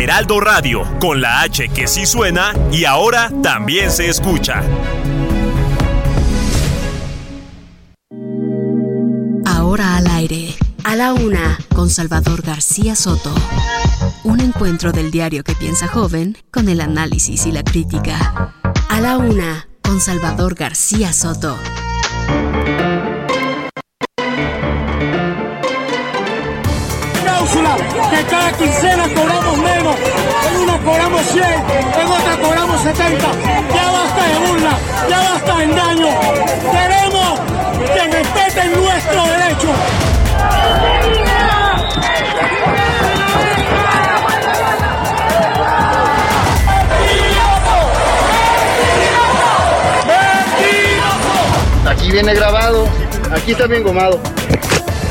Heraldo Radio, con la H que sí suena y ahora también se escucha. Ahora al aire. A la una, con Salvador García Soto. Un encuentro del diario que piensa joven con el análisis y la crítica. A la una, con Salvador García Soto. Cada quincena cobramos menos. En una cobramos 100, en otra cobramos 70. Ya basta de burla, ya basta de engaño. Queremos que respeten nuestro derecho. Aquí viene grabado, aquí está bien gomado.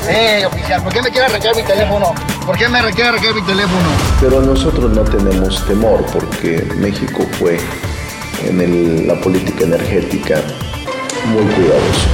Eh, oficial, ¿por qué me quiere arrancar mi teléfono? ¿Por qué me quiere arrancar mi teléfono? Pero nosotros no tenemos temor porque México fue en el- la política energética muy cuidadoso.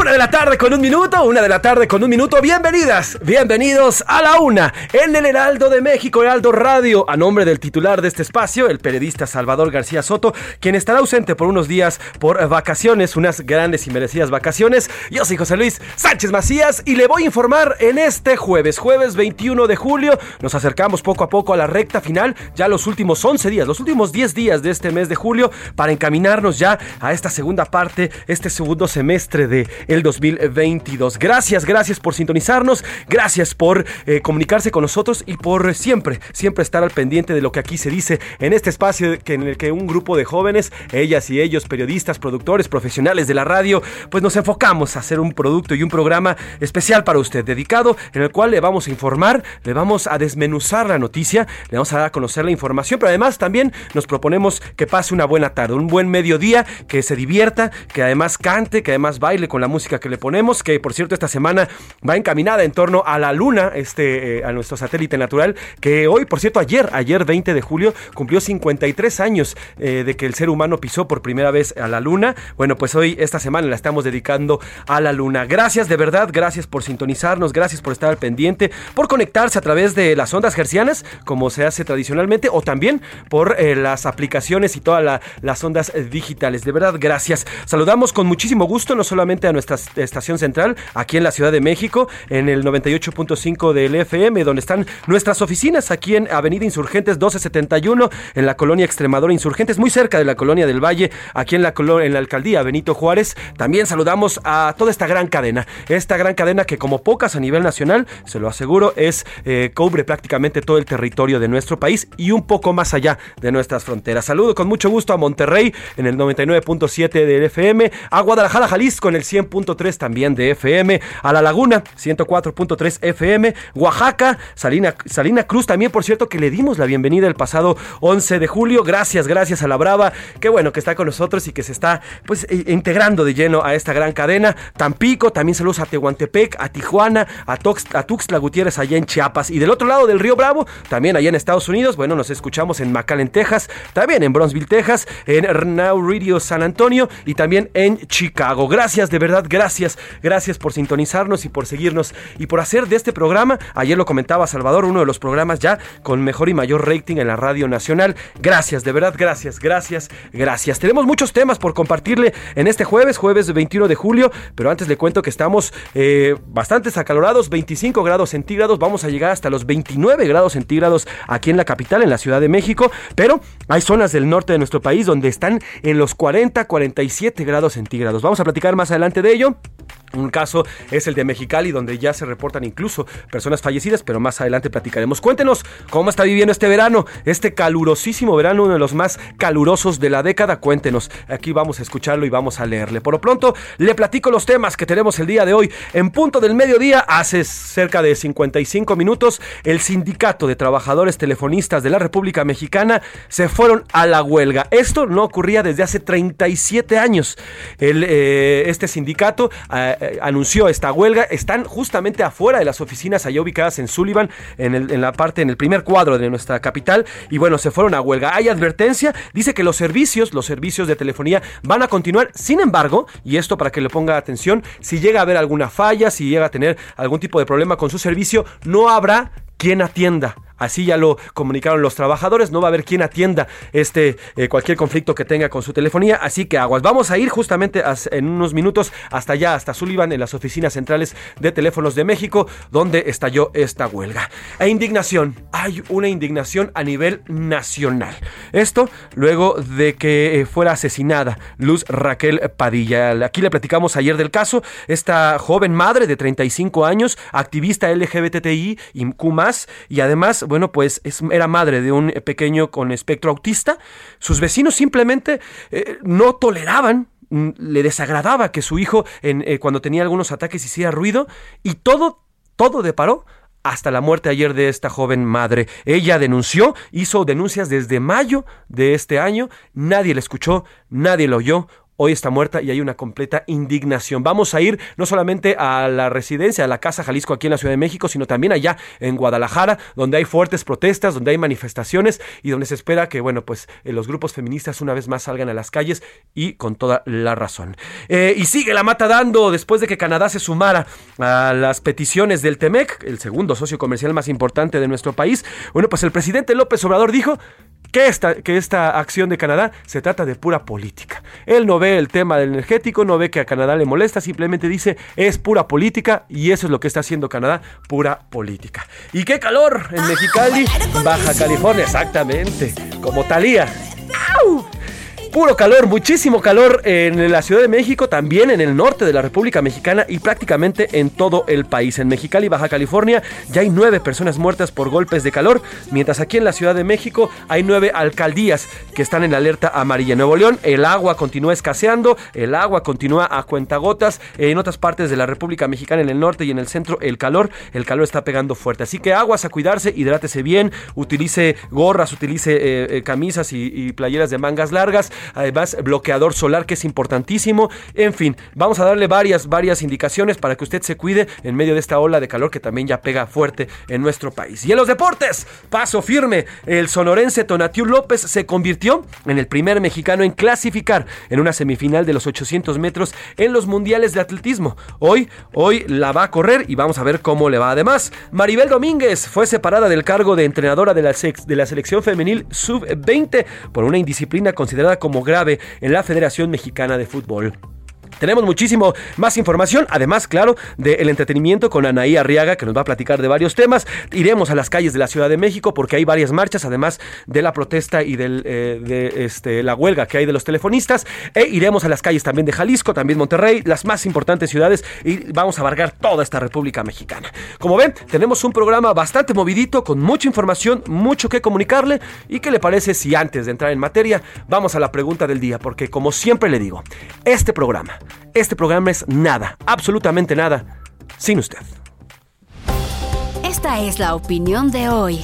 Una de la tarde con un minuto, una de la tarde con un minuto. Bienvenidas, bienvenidos a la una en el Heraldo de México, Heraldo Radio. A nombre del titular de este espacio, el periodista Salvador García Soto, quien estará ausente por unos días por vacaciones, unas grandes y merecidas vacaciones. Yo soy José Luis Sánchez Macías y le voy a informar en este jueves, jueves 21 de julio. Nos acercamos poco a poco a la recta final, ya los últimos 11 días, los últimos 10 días de este mes de julio, para encaminarnos ya a esta segunda parte, este segundo semestre de el 2022. Gracias, gracias por sintonizarnos, gracias por eh, comunicarse con nosotros y por siempre, siempre estar al pendiente de lo que aquí se dice en este espacio que, en el que un grupo de jóvenes, ellas y ellos, periodistas, productores, profesionales de la radio, pues nos enfocamos a hacer un producto y un programa especial para usted, dedicado en el cual le vamos a informar, le vamos a desmenuzar la noticia, le vamos a dar a conocer la información, pero además también nos proponemos que pase una buena tarde, un buen mediodía, que se divierta, que además cante, que además baile con la música que le ponemos, que por cierto esta semana va encaminada en torno a la luna, este, eh, a nuestro satélite natural, que hoy, por cierto, ayer, ayer 20 de julio, cumplió 53 años eh, de que el ser humano pisó por primera vez a la luna. Bueno, pues hoy, esta semana, la estamos dedicando a la luna. Gracias, de verdad, gracias por sintonizarnos, gracias por estar al pendiente, por conectarse a través de las ondas gercianas, como se hace tradicionalmente, o también por eh, las aplicaciones y todas la- las ondas digitales. De verdad, gracias. Saludamos con muchísimo gusto, no solamente a nuestra estación central, aquí en la Ciudad de México, en el 98.5 del FM, donde están nuestras oficinas, aquí en Avenida Insurgentes 1271, en la colonia Extremadura Insurgentes, muy cerca de la colonia del Valle, aquí en la, en la alcaldía Benito Juárez. También saludamos a toda esta gran cadena, esta gran cadena que como pocas a nivel nacional, se lo aseguro, es eh, cubre prácticamente todo el territorio de nuestro país y un poco más allá de nuestras fronteras. Saludo con mucho gusto a Monterrey en el 99.7 del FM, a Guadalajara, Jalisco en el 100.3 también de FM, a La Laguna 104.3 FM, Oaxaca, Salina, Salina Cruz también, por cierto, que le dimos la bienvenida el pasado 11 de julio. Gracias, gracias a la Brava. Qué bueno que está con nosotros y que se está pues eh, integrando de lleno a esta gran cadena. Tampico, también saludos a Tehuantepec, a Tijuana, a, Tox- a Tuxtla Gutiérrez allá en Chiapas. Y del otro lado del río Bravo, también allá en Estados Unidos, bueno, nos escuchamos en McAllen, Texas, también en Bronzeville, Texas, en Now Radio San Antonio y también en Chicago. Gracias, de verdad, gracias. Gracias por sintonizarnos y por seguirnos y por hacer de este programa, ayer lo comentaba Salvador, uno de los programas ya con mejor y mayor rating en la radio nacional. Gracias, de verdad, gracias, gracias, gracias. Tenemos muchos temas por compartirle en este jueves, jueves 21 de julio, pero antes le cuento que estamos eh, bastante acalorados, 25 grados centígrados, vamos a llegar hasta los 29 grados centígrados aquí en la capital, en la Ciudad de México, pero hay zonas del norte de nuestro país donde están en los 40, 47 grados centígrados. Vamos a platicar más adelante de ello. ello, Un caso es el de Mexicali, donde ya se reportan incluso personas fallecidas, pero más adelante platicaremos. Cuéntenos cómo está viviendo este verano, este calurosísimo verano, uno de los más calurosos de la década. Cuéntenos, aquí vamos a escucharlo y vamos a leerle. Por lo pronto, le platico los temas que tenemos el día de hoy. En punto del mediodía, hace cerca de 55 minutos, el Sindicato de Trabajadores Telefonistas de la República Mexicana se fueron a la huelga. Esto no ocurría desde hace 37 años. El, eh, este sindicato... Eh, eh, anunció esta huelga están justamente afuera de las oficinas allá ubicadas en Sullivan, en, el, en la parte, en el primer cuadro de nuestra capital. Y bueno, se fueron a huelga. Hay advertencia, dice que los servicios, los servicios de telefonía van a continuar. Sin embargo, y esto para que le ponga atención, si llega a haber alguna falla, si llega a tener algún tipo de problema con su servicio, no habrá quien atienda Así ya lo comunicaron los trabajadores. No va a haber quien atienda este eh, cualquier conflicto que tenga con su telefonía. Así que aguas. Vamos a ir justamente en unos minutos hasta allá, hasta Sullivan, en las oficinas centrales de teléfonos de México, donde estalló esta huelga. E indignación. Hay una indignación a nivel nacional. Esto luego de que eh, fuera asesinada Luz Raquel Padilla. Aquí le platicamos ayer del caso. Esta joven madre de 35 años, activista LGBTI y Q y además bueno, pues era madre de un pequeño con espectro autista. Sus vecinos simplemente eh, no toleraban mm, le desagradaba que su hijo eh, cuando tenía algunos ataques hiciera ruido y todo, todo deparó hasta la muerte ayer de esta joven madre. Ella denunció, hizo denuncias desde mayo de este año, nadie le escuchó, nadie lo oyó hoy está muerta y hay una completa indignación. Vamos a ir no solamente a la residencia, a la Casa Jalisco aquí en la Ciudad de México, sino también allá en Guadalajara, donde hay fuertes protestas, donde hay manifestaciones y donde se espera que, bueno, pues eh, los grupos feministas una vez más salgan a las calles y con toda la razón. Eh, y sigue la mata dando después de que Canadá se sumara a las peticiones del TEMEC, el segundo socio comercial más importante de nuestro país. Bueno, pues el presidente López Obrador dijo que esta, que esta acción de Canadá se trata de pura política. Él no ve el tema del energético, no ve que a Canadá le molesta, simplemente dice es pura política y eso es lo que está haciendo Canadá, pura política. ¿Y qué calor en Mexicali, Baja California? Exactamente, como Talía. Puro calor, muchísimo calor en la Ciudad de México, también en el norte de la República Mexicana y prácticamente en todo el país. En Mexicali, Baja California, ya hay nueve personas muertas por golpes de calor, mientras aquí en la Ciudad de México hay nueve alcaldías que están en alerta amarilla. En Nuevo León, el agua continúa escaseando, el agua continúa a cuentagotas. En otras partes de la República Mexicana, en el norte y en el centro, el calor, el calor está pegando fuerte. Así que aguas a cuidarse, hidrátese bien, utilice gorras, utilice eh, eh, camisas y playeras de mangas largas además bloqueador solar que es importantísimo. En fin, vamos a darle varias, varias indicaciones para que usted se cuide en medio de esta ola de calor que también ya pega fuerte en nuestro país. Y en los deportes, paso firme, el sonorense Tonatiu López se convirtió en el primer mexicano en clasificar en una semifinal de los 800 metros en los mundiales de atletismo. Hoy, hoy la va a correr y vamos a ver cómo le va. Además, Maribel Domínguez fue separada del cargo de entrenadora de la, de la selección femenil sub-20 por una indisciplina considerada como como grave en la Federación Mexicana de Fútbol. Tenemos muchísimo más información, además, claro, del entretenimiento con Anaí Arriaga, que nos va a platicar de varios temas. Iremos a las calles de la Ciudad de México porque hay varias marchas, además de la protesta y eh, de este, la huelga que hay de los telefonistas. E iremos a las calles también de Jalisco, también Monterrey, las más importantes ciudades, y vamos a abarcar toda esta República Mexicana. Como ven, tenemos un programa bastante movidito, con mucha información, mucho que comunicarle. ¿Y qué le parece si antes de entrar en materia, vamos a la pregunta del día? Porque como siempre le digo, este programa este programa es nada, absolutamente nada, sin usted. Esta es la opinión de hoy.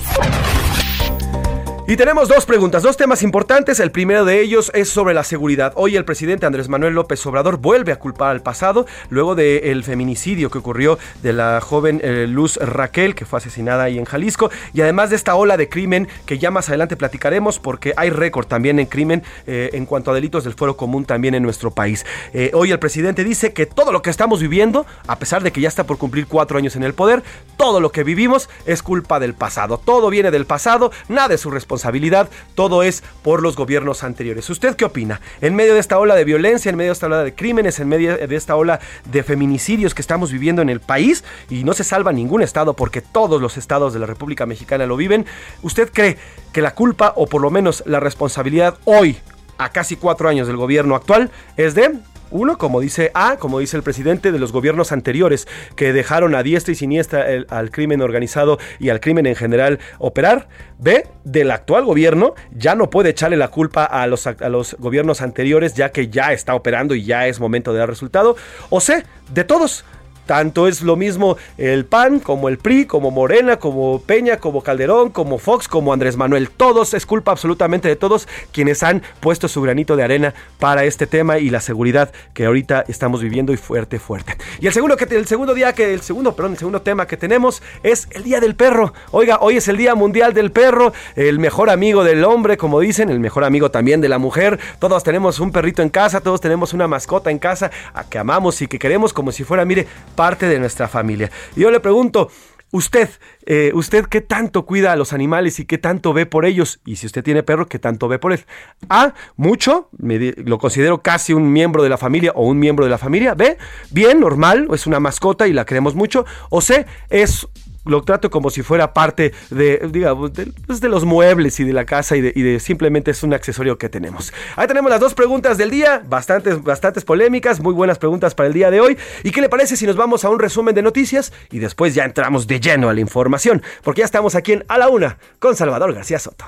Y tenemos dos preguntas, dos temas importantes. El primero de ellos es sobre la seguridad. Hoy el presidente Andrés Manuel López Obrador vuelve a culpar al pasado luego del feminicidio que ocurrió de la joven eh, Luz Raquel, que fue asesinada ahí en Jalisco. Y además de esta ola de crimen que ya más adelante platicaremos porque hay récord también en crimen eh, en cuanto a delitos del fuero común también en nuestro país. Eh, hoy el presidente dice que todo lo que estamos viviendo, a pesar de que ya está por cumplir cuatro años en el poder, todo lo que vivimos es culpa del pasado. Todo viene del pasado, nada es su responsabilidad responsabilidad, todo es por los gobiernos anteriores. ¿Usted qué opina? En medio de esta ola de violencia, en medio de esta ola de crímenes, en medio de esta ola de feminicidios que estamos viviendo en el país, y no se salva ningún estado porque todos los estados de la República Mexicana lo viven, ¿usted cree que la culpa o por lo menos la responsabilidad hoy, a casi cuatro años del gobierno actual, es de Uno, como dice A, como dice el presidente de los gobiernos anteriores, que dejaron a diestra y siniestra el- al crimen organizado y al crimen en general operar. B, del actual gobierno, ya no puede echarle la culpa a los, a los gobiernos anteriores, ya que ya está operando y ya es momento de dar resultado. O C, de todos. Tanto es lo mismo el PAN como el PRI, como Morena, como Peña, como Calderón, como Fox, como Andrés Manuel. Todos, es culpa absolutamente de todos quienes han puesto su granito de arena para este tema y la seguridad que ahorita estamos viviendo y fuerte, fuerte. Y el segundo, que, el segundo día que, el segundo, perdón, el segundo tema que tenemos es el Día del Perro. Oiga, hoy es el Día Mundial del Perro, el mejor amigo del hombre, como dicen, el mejor amigo también de la mujer. Todos tenemos un perrito en casa, todos tenemos una mascota en casa a que amamos y que queremos como si fuera, mire, parte de nuestra familia. Yo le pregunto, usted, eh, usted qué tanto cuida a los animales y qué tanto ve por ellos, y si usted tiene perro, qué tanto ve por él. A, mucho, me di- lo considero casi un miembro de la familia o un miembro de la familia. B, bien, normal, es una mascota y la queremos mucho. O C, es lo trato como si fuera parte de, digamos, de, pues, los muebles y de la casa y de, y de simplemente es un accesorio que tenemos. Ahí tenemos las dos preguntas del día, bastantes, bastantes polémicas, muy buenas preguntas para el día de hoy. ¿Y qué le parece si nos vamos a un resumen de noticias y después ya entramos de lleno a la información? Porque ya estamos aquí en A la Una con Salvador García Soto.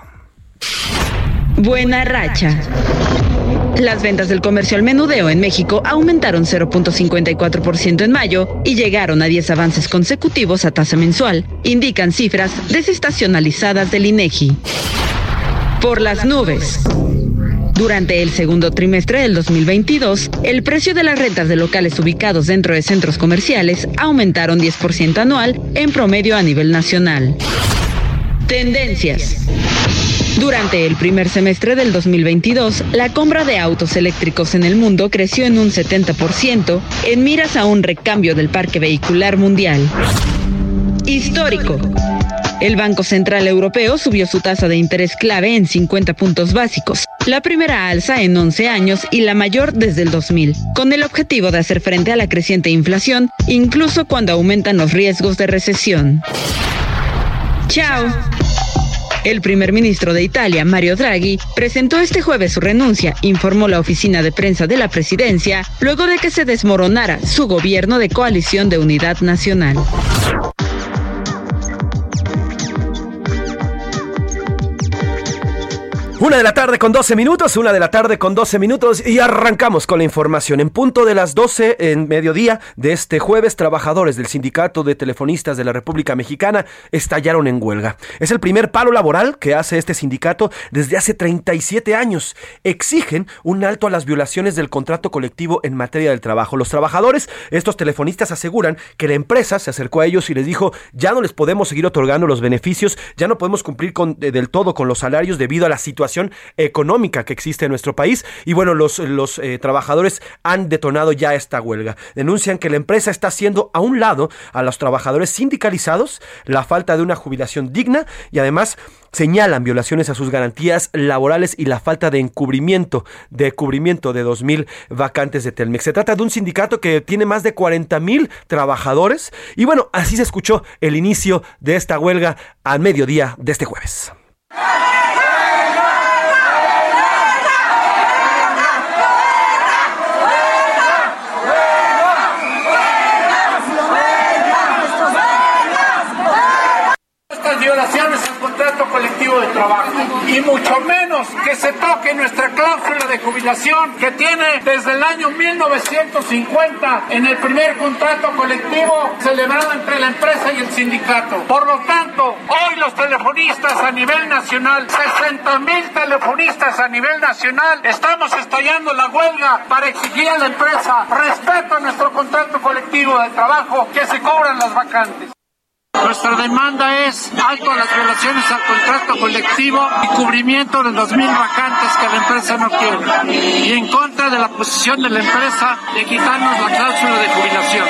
Buena racha. Las ventas del comercio al menudeo en México aumentaron 0.54% en mayo y llegaron a 10 avances consecutivos a tasa mensual, indican cifras desestacionalizadas del INEGI. Por las nubes. Durante el segundo trimestre del 2022, el precio de las rentas de locales ubicados dentro de centros comerciales aumentaron 10% anual en promedio a nivel nacional. Tendencias. Durante el primer semestre del 2022, la compra de autos eléctricos en el mundo creció en un 70% en miras a un recambio del parque vehicular mundial. Histórico. El Banco Central Europeo subió su tasa de interés clave en 50 puntos básicos, la primera alza en 11 años y la mayor desde el 2000, con el objetivo de hacer frente a la creciente inflación, incluso cuando aumentan los riesgos de recesión. Chao. El primer ministro de Italia, Mario Draghi, presentó este jueves su renuncia, informó la oficina de prensa de la presidencia, luego de que se desmoronara su gobierno de coalición de unidad nacional. Una de la tarde con 12 minutos, una de la tarde con 12 minutos y arrancamos con la información. En punto de las 12 en mediodía de este jueves, trabajadores del Sindicato de Telefonistas de la República Mexicana estallaron en huelga. Es el primer paro laboral que hace este sindicato desde hace 37 años. Exigen un alto a las violaciones del contrato colectivo en materia del trabajo. Los trabajadores, estos telefonistas aseguran que la empresa se acercó a ellos y les dijo, ya no les podemos seguir otorgando los beneficios, ya no podemos cumplir con, eh, del todo con los salarios debido a la situación económica que existe en nuestro país. Y bueno, los, los eh, trabajadores han detonado ya esta huelga. Denuncian que la empresa está haciendo a un lado a los trabajadores sindicalizados, la falta de una jubilación digna y además señalan violaciones a sus garantías laborales y la falta de encubrimiento, de cubrimiento de 2.000 vacantes de Telmex. Se trata de un sindicato que tiene más de 40.000 trabajadores y bueno, así se escuchó el inicio de esta huelga al mediodía de este jueves. estas violaciones al contrato colectivo de y mucho menos que se toque nuestra cláusula de jubilación que tiene desde el año 1950 en el primer contrato colectivo celebrado entre la empresa y el sindicato. Por lo tanto, hoy los telefonistas a nivel nacional, 60 mil telefonistas a nivel nacional, estamos estallando la huelga para exigir a la empresa respeto a nuestro contrato colectivo de trabajo que se cobran las vacantes. Nuestra demanda es alto a las violaciones al contrato colectivo y cubrimiento de los mil vacantes que la empresa no quiere. Y en contra de la posición de la empresa de quitarnos la cláusula de jubilación.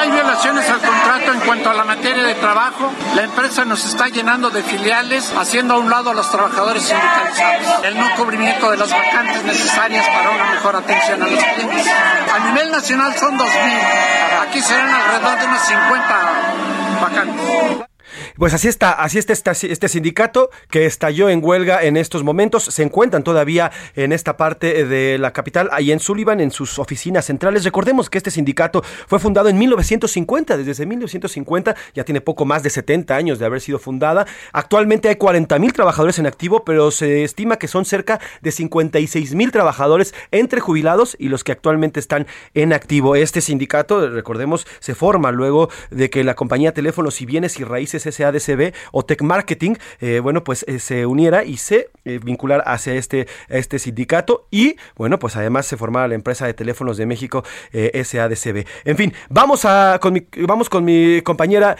Hay violaciones al contrato en cuanto a la materia de trabajo. La empresa nos está llenando de filiales, haciendo a un lado a los trabajadores sindicalizados. El no cubrimiento de las vacantes necesarias para una mejor atención a los clientes. A nivel nacional son 2.000. Aquí serán alrededor de unas 50 vacantes. Pues así está, así está este, este, sindicato que estalló en huelga en estos momentos. Se encuentran todavía en esta parte de la capital, ahí en Sullivan, en sus oficinas centrales. Recordemos que este sindicato fue fundado en 1950, desde 1950 ya tiene poco más de 70 años de haber sido fundada. Actualmente hay 40 mil trabajadores en activo, pero se estima que son cerca de 56 mil trabajadores entre jubilados y los que actualmente están en activo. Este sindicato, recordemos, se forma luego de que la compañía Teléfonos y Bienes y Raíces SADCB o Tech Marketing, eh, bueno, pues eh, se uniera y se eh, vincular hacia este, este sindicato y, bueno, pues además se formara la empresa de teléfonos de México SADCB. En fin, vamos, a, con mi, vamos con mi compañera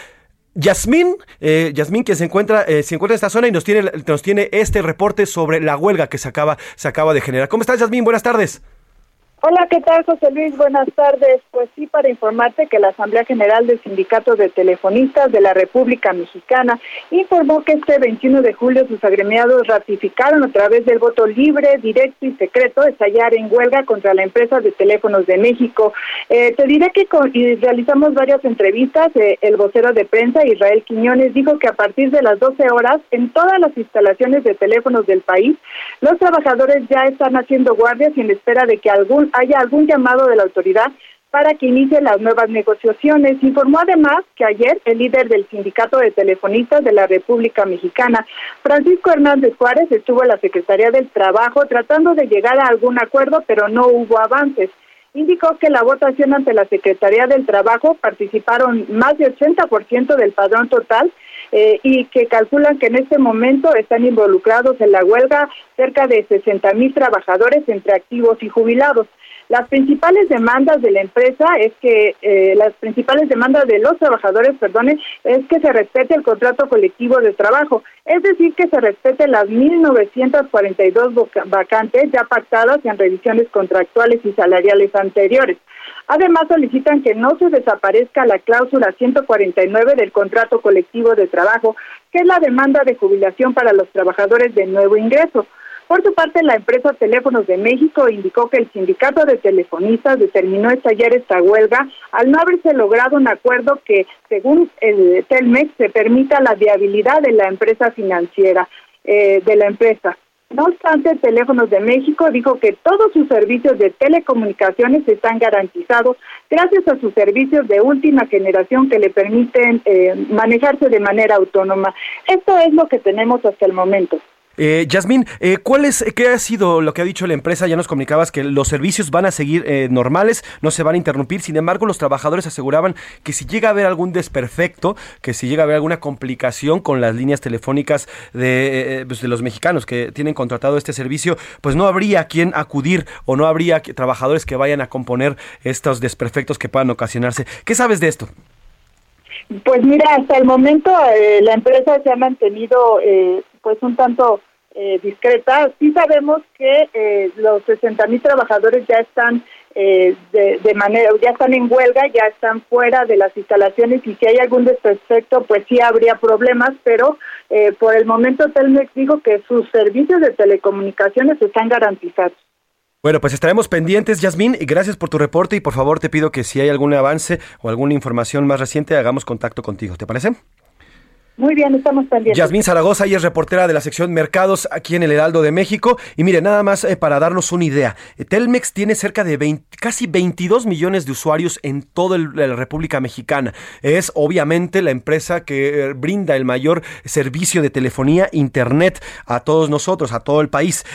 Yasmín, eh, Yasmín que se encuentra, se encuentra en esta zona y nos tiene, nos tiene este reporte sobre la huelga que se acaba, se acaba de generar. ¿Cómo estás, Yasmín? Buenas tardes. Hola, ¿qué tal, José Luis? Buenas tardes. Pues sí, para informarte que la Asamblea General del Sindicato de Telefonistas de la República Mexicana informó que este 21 de julio sus agremiados ratificaron a través del voto libre, directo y secreto estallar en huelga contra la empresa de teléfonos de México. Eh, te diré que realizamos varias entrevistas. Eh, el vocero de prensa, Israel Quiñones, dijo que a partir de las 12 horas, en todas las instalaciones de teléfonos del país, los trabajadores ya están haciendo guardias y en espera de que algún haya algún llamado de la autoridad para que inicie las nuevas negociaciones. Informó además que ayer el líder del Sindicato de Telefonistas de la República Mexicana, Francisco Hernández Juárez, estuvo en la Secretaría del Trabajo tratando de llegar a algún acuerdo, pero no hubo avances. Indicó que la votación ante la Secretaría del Trabajo participaron más de 80% del padrón total eh, y que calculan que en este momento están involucrados en la huelga cerca de 60 mil trabajadores entre activos y jubilados. Las principales demandas de la empresa es que, eh, las principales demandas de los trabajadores, perdone, es que se respete el contrato colectivo de trabajo, es decir, que se respete las 1.942 vacantes ya pactadas en revisiones contractuales y salariales anteriores. Además, solicitan que no se desaparezca la cláusula 149 del contrato colectivo de trabajo, que es la demanda de jubilación para los trabajadores de nuevo ingreso. Por su parte, la empresa Teléfonos de México indicó que el sindicato de telefonistas determinó estallar esta huelga al no haberse logrado un acuerdo que, según el Telmex, se permita la viabilidad de la empresa financiera eh, de la empresa. No obstante, Teléfonos de México dijo que todos sus servicios de telecomunicaciones están garantizados gracias a sus servicios de última generación que le permiten eh, manejarse de manera autónoma. Esto es lo que tenemos hasta el momento. Eh, Yasmín, eh, ¿cuál es, ¿qué ha sido lo que ha dicho la empresa? Ya nos comunicabas que los servicios van a seguir eh, normales, no se van a interrumpir. Sin embargo, los trabajadores aseguraban que si llega a haber algún desperfecto, que si llega a haber alguna complicación con las líneas telefónicas de, eh, pues, de los mexicanos que tienen contratado este servicio, pues no habría quien acudir o no habría trabajadores que vayan a componer estos desperfectos que puedan ocasionarse. ¿Qué sabes de esto? Pues mira, hasta el momento eh, la empresa se ha mantenido eh, pues un tanto eh, discreta. Sí sabemos que eh, los 60 mil trabajadores ya están eh, de, de, manera, ya están en huelga, ya están fuera de las instalaciones y si hay algún desperfecto, pues sí habría problemas, pero eh, por el momento Telmex dijo que sus servicios de telecomunicaciones están garantizados. Bueno, pues estaremos pendientes, Yasmín, y gracias por tu reporte y por favor te pido que si hay algún avance o alguna información más reciente, hagamos contacto contigo. ¿Te parece? Muy bien, estamos pendientes. Yasmín Zaragoza, ella es reportera de la sección Mercados aquí en el Heraldo de México. Y mire, nada más eh, para darnos una idea. Eh, Telmex tiene cerca de 20, casi 22 millones de usuarios en toda la República Mexicana. Es obviamente la empresa que eh, brinda el mayor servicio de telefonía internet a todos nosotros, a todo el país.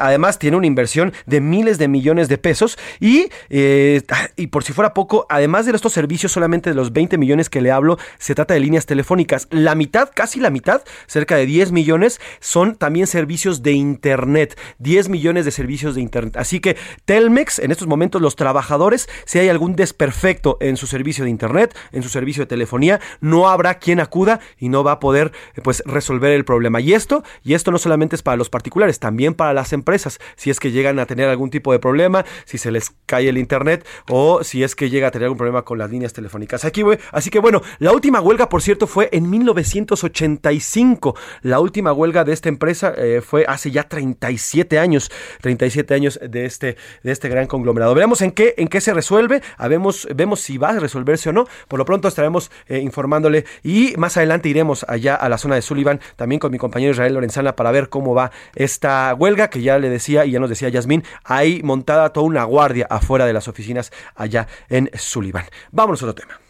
Además, tiene una inversión de miles de millones de pesos. Y, eh, y por si fuera poco, además de estos servicios, solamente de los 20 millones que le hablo, se trata de líneas telefónicas. La mitad casi la mitad, cerca de 10 millones, son también servicios de Internet. 10 millones de servicios de Internet. Así que Telmex, en estos momentos, los trabajadores, si hay algún desperfecto en su servicio de Internet, en su servicio de telefonía, no habrá quien acuda y no va a poder pues resolver el problema. Y esto, y esto no solamente es para los particulares, también para las empresas. Si es que llegan a tener algún tipo de problema, si se les cae el Internet o si es que llega a tener algún problema con las líneas telefónicas. Aquí, así que bueno, la última huelga, por cierto, fue en 1900 1985. La última huelga de esta empresa eh, fue hace ya 37 años, 37 años de este, de este gran conglomerado. Veremos en qué, en qué se resuelve, vemos, vemos si va a resolverse o no. Por lo pronto estaremos eh, informándole y más adelante iremos allá a la zona de Sullivan, también con mi compañero Israel Lorenzana, para ver cómo va esta huelga, que ya le decía y ya nos decía Yasmín, hay montada toda una guardia afuera de las oficinas allá en Sullivan. Vámonos a otro tema.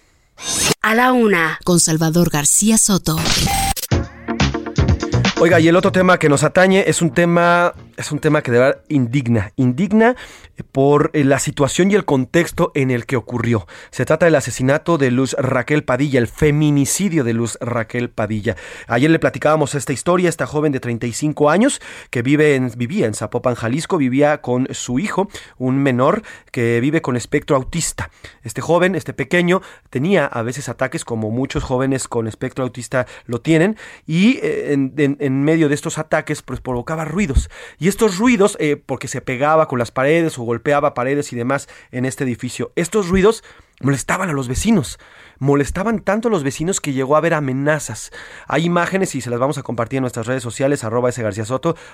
A la una, con Salvador García Soto. Oiga, y el otro tema que nos atañe es un tema es un tema que de verdad indigna, indigna por eh, la situación y el contexto en el que ocurrió. Se trata del asesinato de Luz Raquel Padilla, el feminicidio de Luz Raquel Padilla. Ayer le platicábamos esta historia, esta joven de 35 años que vive en, vivía en Zapopan, Jalisco, vivía con su hijo, un menor que vive con espectro autista. Este joven, este pequeño, tenía a veces ataques como muchos jóvenes con espectro autista lo tienen y eh, en, medio de estos ataques pues provocaba ruidos. Estos ruidos, eh, porque se pegaba con las paredes o golpeaba paredes y demás en este edificio, estos ruidos molestaban a los vecinos molestaban tanto a los vecinos que llegó a haber amenazas. Hay imágenes y se las vamos a compartir en nuestras redes sociales, arroba ese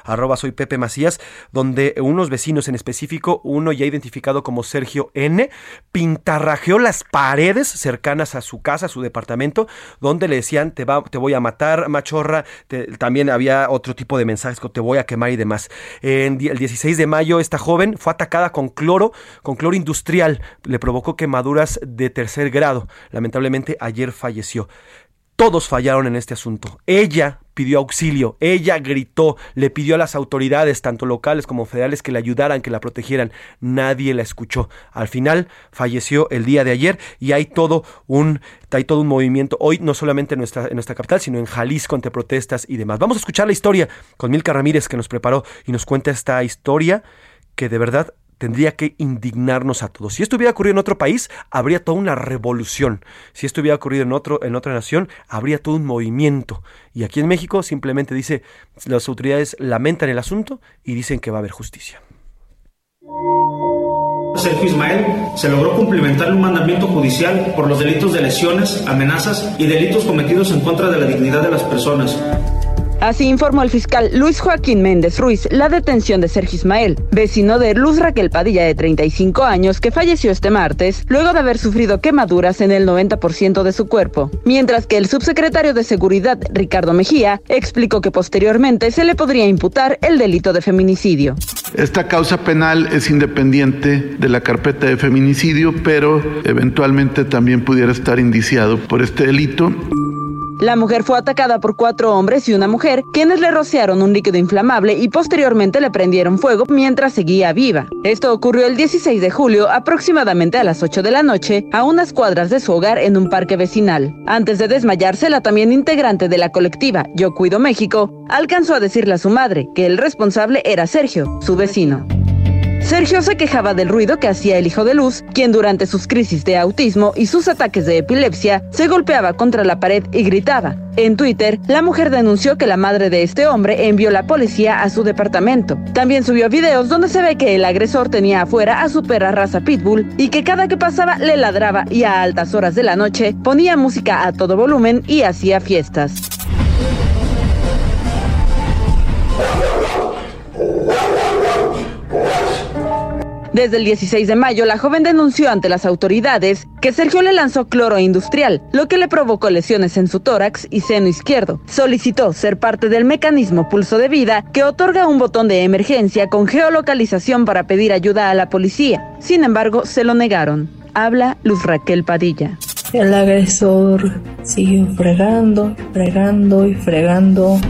arroba soy Pepe Macías, donde unos vecinos en específico, uno ya identificado como Sergio N, pintarrajeó las paredes cercanas a su casa, a su departamento, donde le decían te, voy a matar, machorra, también había otro tipo de mensajes te voy a quemar y demás. El 16 de mayo esta joven fue atacada con cloro, con cloro industrial, le provocó quemaduras de tercer grado. Lamentablemente lamentablemente ayer falleció. Todos fallaron en este asunto. Ella pidió auxilio, ella gritó, le pidió a las autoridades, tanto locales como federales, que le ayudaran, que la protegieran. Nadie la escuchó. Al final falleció el día de ayer y hay todo un, hay todo un movimiento hoy, no solamente en nuestra, en nuestra capital, sino en Jalisco ante protestas y demás. Vamos a escuchar la historia con Milka Ramírez que nos preparó y nos cuenta esta historia que de verdad tendría que indignarnos a todos. Si esto hubiera ocurrido en otro país, habría toda una revolución. Si esto hubiera ocurrido en, otro, en otra nación, habría todo un movimiento. Y aquí en México simplemente dice, las autoridades lamentan el asunto y dicen que va a haber justicia. Sergio Ismael se logró cumplimentar un mandamiento judicial por los delitos de lesiones, amenazas y delitos cometidos en contra de la dignidad de las personas Así informó el fiscal Luis Joaquín Méndez Ruiz la detención de Sergio Ismael, vecino de Luz Raquel Padilla de 35 años que falleció este martes luego de haber sufrido quemaduras en el 90% de su cuerpo, mientras que el subsecretario de Seguridad Ricardo Mejía explicó que posteriormente se le podría imputar el delito de feminicidio. Esta causa penal es independiente de la carpeta de feminicidio, pero eventualmente también pudiera estar indiciado por este delito. La mujer fue atacada por cuatro hombres y una mujer, quienes le rociaron un líquido inflamable y posteriormente le prendieron fuego mientras seguía viva. Esto ocurrió el 16 de julio, aproximadamente a las 8 de la noche, a unas cuadras de su hogar en un parque vecinal. Antes de desmayarse, la también integrante de la colectiva Yo Cuido México alcanzó a decirle a su madre que el responsable era Sergio, su vecino. Sergio se quejaba del ruido que hacía el hijo de Luz, quien durante sus crisis de autismo y sus ataques de epilepsia se golpeaba contra la pared y gritaba. En Twitter, la mujer denunció que la madre de este hombre envió la policía a su departamento. También subió videos donde se ve que el agresor tenía afuera a su perra raza Pitbull y que cada que pasaba le ladraba y a altas horas de la noche ponía música a todo volumen y hacía fiestas. Desde el 16 de mayo, la joven denunció ante las autoridades que Sergio le lanzó cloro industrial, lo que le provocó lesiones en su tórax y seno izquierdo. Solicitó ser parte del mecanismo Pulso de Vida, que otorga un botón de emergencia con geolocalización para pedir ayuda a la policía. Sin embargo, se lo negaron. Habla Luz Raquel Padilla. El agresor siguió fregando, fregando y fregando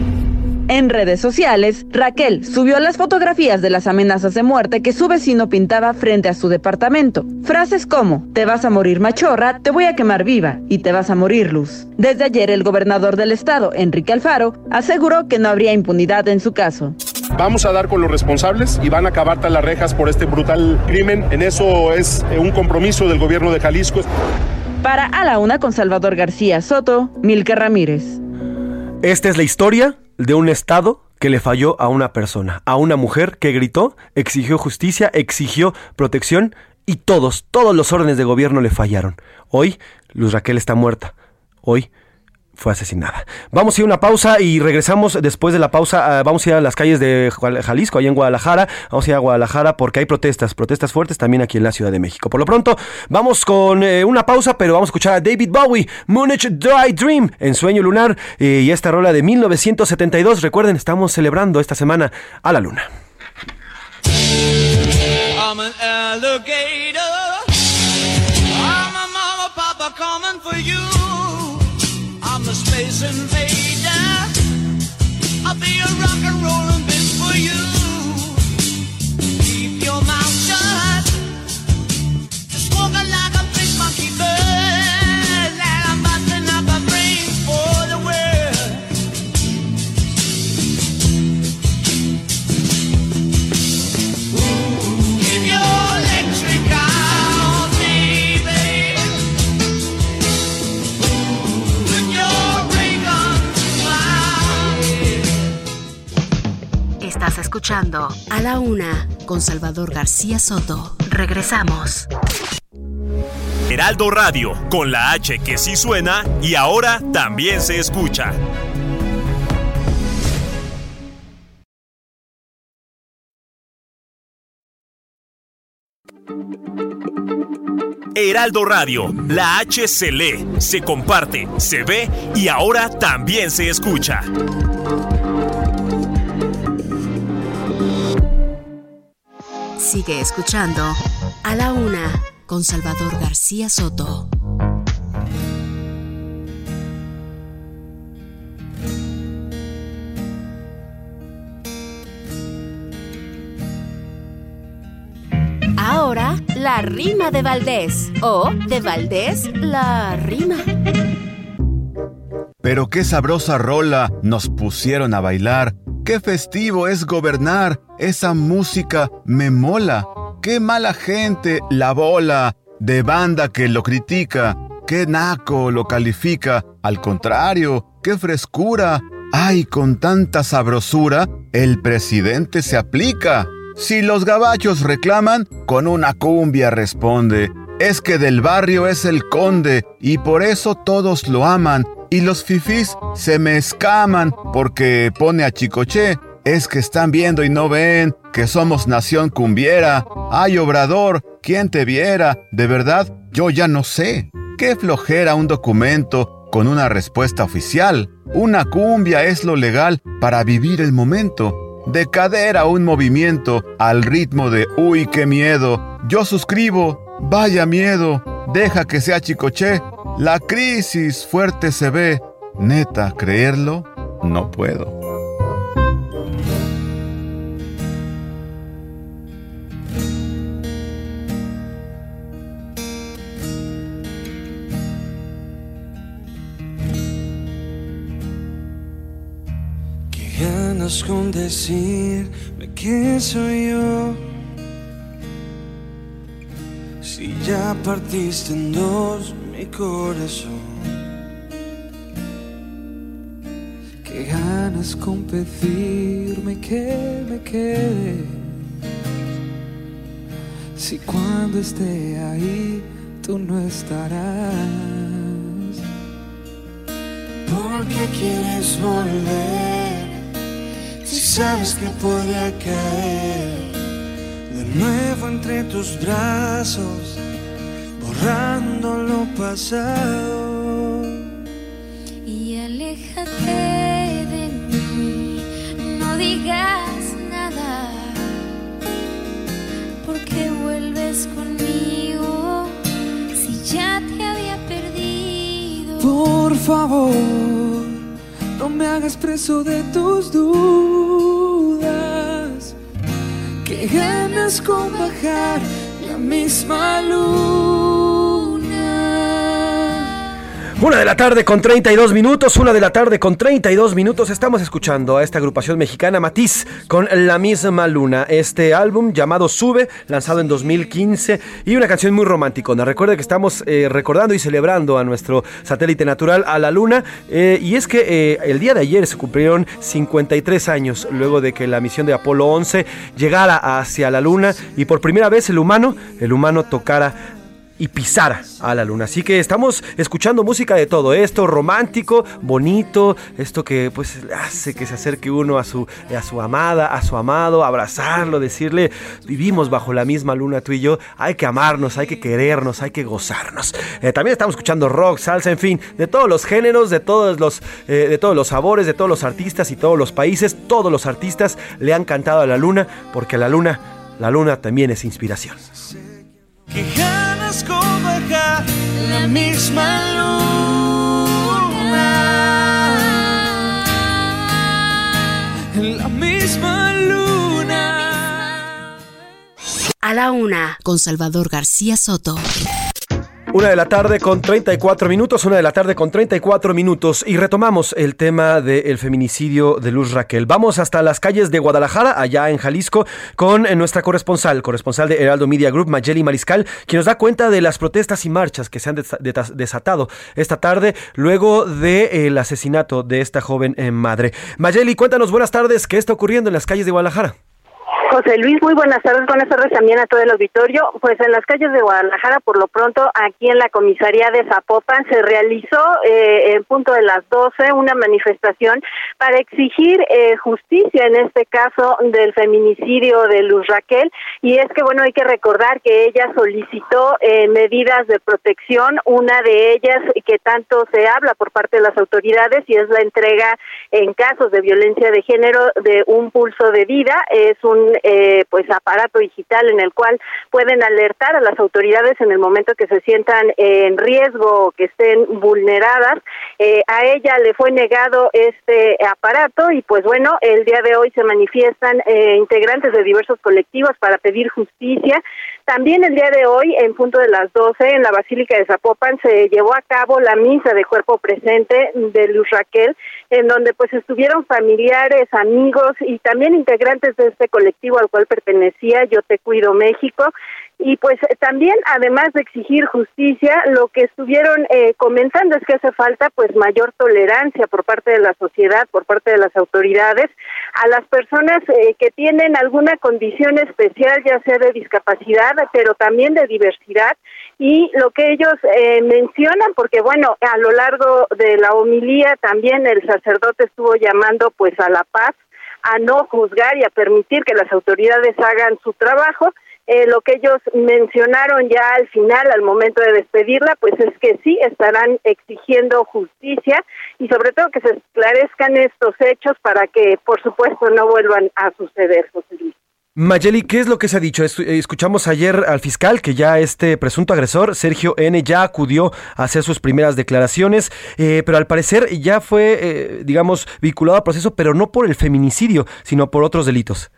en redes sociales, Raquel subió las fotografías de las amenazas de muerte que su vecino pintaba frente a su departamento. Frases como, te vas a morir machorra, te voy a quemar viva y te vas a morir luz. Desde ayer el gobernador del estado, Enrique Alfaro, aseguró que no habría impunidad en su caso. Vamos a dar con los responsables y van a acabar tras las rejas por este brutal crimen. En eso es un compromiso del gobierno de Jalisco. Para A la Una con Salvador García Soto, Milka Ramírez. Esta es la historia de un Estado que le falló a una persona, a una mujer que gritó, exigió justicia, exigió protección y todos, todos los órdenes de gobierno le fallaron. Hoy Luz Raquel está muerta. Hoy fue asesinada. Vamos a ir a una pausa y regresamos después de la pausa. ah, vamos a ir a las calles de Jal- Jalisco, ahí en Guadalajara. Vamos a ir a Guadalajara porque hay protestas, protestas fuertes también aquí en la Ciudad de México. Por lo pronto, vamos con eh, una pausa, pero vamos a escuchar a David Bowie, Munich Dry Dream, en Sueño Lunar, eh, y esta rola de 1972. Recuerden, estamos celebrando esta semana a la luna. I'm an alligator. I'm a mama, papa coming for you. Invader. I'll be a rock and rollin' bitch for you. Keep your mouth shut. Estás escuchando A la Una con Salvador García Soto. Regresamos. Heraldo Radio, con la H que sí suena y ahora también se escucha. Heraldo Radio, la H se lee, se comparte, se ve y ahora también se escucha. Sigue escuchando A la Una con Salvador García Soto. Ahora, la rima de Valdés. O, de Valdés, la rima. Pero qué sabrosa rola nos pusieron a bailar. Qué festivo es gobernar. Esa música me mola. Qué mala gente la bola de banda que lo critica. Qué naco lo califica. Al contrario, qué frescura. Ay, con tanta sabrosura, el presidente se aplica. Si los gabachos reclaman, con una cumbia responde. Es que del barrio es el conde y por eso todos lo aman. Y los fifís se me escaman porque pone a Chicoche. Es que están viendo y no ven que somos nación cumbiera. Ay, obrador, ¿quién te viera? De verdad, yo ya no sé. Qué flojera un documento con una respuesta oficial. Una cumbia es lo legal para vivir el momento. De cadera un movimiento al ritmo de uy, qué miedo. Yo suscribo, vaya miedo. Deja que sea chicoche. La crisis fuerte se ve. Neta, creerlo, no puedo. Qué ganas con yo. Si ya partiste en dos mi corazón. Qué ganas con pedirme que me quede. Si cuando esté ahí tú no estarás. ¿Por qué quieres volver? Si sabes que podría caer nuevo entre tus brazos, borrando lo pasado. y aléjate de mí, no digas nada, porque vuelves conmigo si ya te había perdido. Por favor, no me hagas preso de tus dudas. Ganas con bajar la misma luna. Una de la tarde con 32 minutos, una de la tarde con 32 minutos. Estamos escuchando a esta agrupación mexicana Matiz con La misma luna. Este álbum llamado Sube, lanzado en 2015 y una canción muy romántica. Recuerde que estamos eh, recordando y celebrando a nuestro satélite natural, a la luna. eh, y es que eh, el día de ayer se cumplieron 53 años luego de que la misión de Apolo 11 llegara hacia la luna y por primera vez el humano, el humano tocara y pisar a la luna. Así que estamos escuchando música de todo esto, romántico, bonito, esto que pues hace que se acerque uno a su, a su amada, a su amado, abrazarlo, decirle, vivimos bajo la misma luna tú y yo, hay que amarnos, hay que querernos, hay que gozarnos. Eh, también estamos escuchando rock, salsa, en fin, de todos los géneros, de todos los, eh, de todos los sabores, de todos los artistas y todos los países, todos los artistas le han cantado a la luna, porque la luna, la luna también es inspiración. Bajar la misma luna. La misma luna. A la una, con Salvador García Soto. Una de la tarde con 34 minutos, una de la tarde con 34 minutos y retomamos el tema del feminicidio de Luz Raquel. Vamos hasta las calles de Guadalajara, allá en Jalisco, con eh, nuestra corresponsal, corresponsal de Heraldo Media Group, Mayeli Mariscal, quien nos da cuenta de las protestas y marchas que se han desatado esta tarde luego del asesinato de esta joven eh, madre. Mayeli, cuéntanos buenas tardes, ¿qué está ocurriendo en las calles de Guadalajara? José Luis, muy buenas tardes. Buenas tardes también a todo el auditorio. Pues en las calles de Guadalajara, por lo pronto, aquí en la comisaría de Zapopan, se realizó eh, en punto de las 12 una manifestación para exigir eh, justicia, en este caso del feminicidio de Luz Raquel. Y es que, bueno, hay que recordar que ella solicitó eh, medidas de protección, una de ellas que tanto se habla por parte de las autoridades y es la entrega en casos de violencia de género de un pulso de vida. Es un eh, pues aparato digital en el cual pueden alertar a las autoridades en el momento que se sientan en riesgo o que estén vulneradas. Eh, a ella le fue negado este aparato y pues bueno, el día de hoy se manifiestan eh, integrantes de diversos colectivos para pedir justicia. También el día de hoy, en punto de las 12, en la Basílica de Zapopan, se llevó a cabo la misa de cuerpo presente de Luz Raquel, en donde pues estuvieron familiares, amigos y también integrantes de este colectivo al cual pertenecía Yo Te Cuido México. Y pues eh, también, además de exigir justicia, lo que estuvieron eh, comentando es que hace falta pues mayor tolerancia por parte de la sociedad, por parte de las autoridades, a las personas eh, que tienen alguna condición especial, ya sea de discapacidad, pero también de diversidad. Y lo que ellos eh, mencionan, porque bueno, a lo largo de la homilía también el sacerdote estuvo llamando pues a la paz, a no juzgar y a permitir que las autoridades hagan su trabajo. Eh, lo que ellos mencionaron ya al final, al momento de despedirla, pues es que sí estarán exigiendo justicia y sobre todo que se esclarezcan estos hechos para que, por supuesto, no vuelvan a suceder, José Luis. Mayeli, ¿qué es lo que se ha dicho? Eh, Escuchamos ayer al fiscal que ya este presunto agresor, Sergio N., ya acudió a hacer sus primeras declaraciones, eh, pero al parecer ya fue, eh, digamos, vinculado al proceso, pero no por el feminicidio, sino por otros delitos.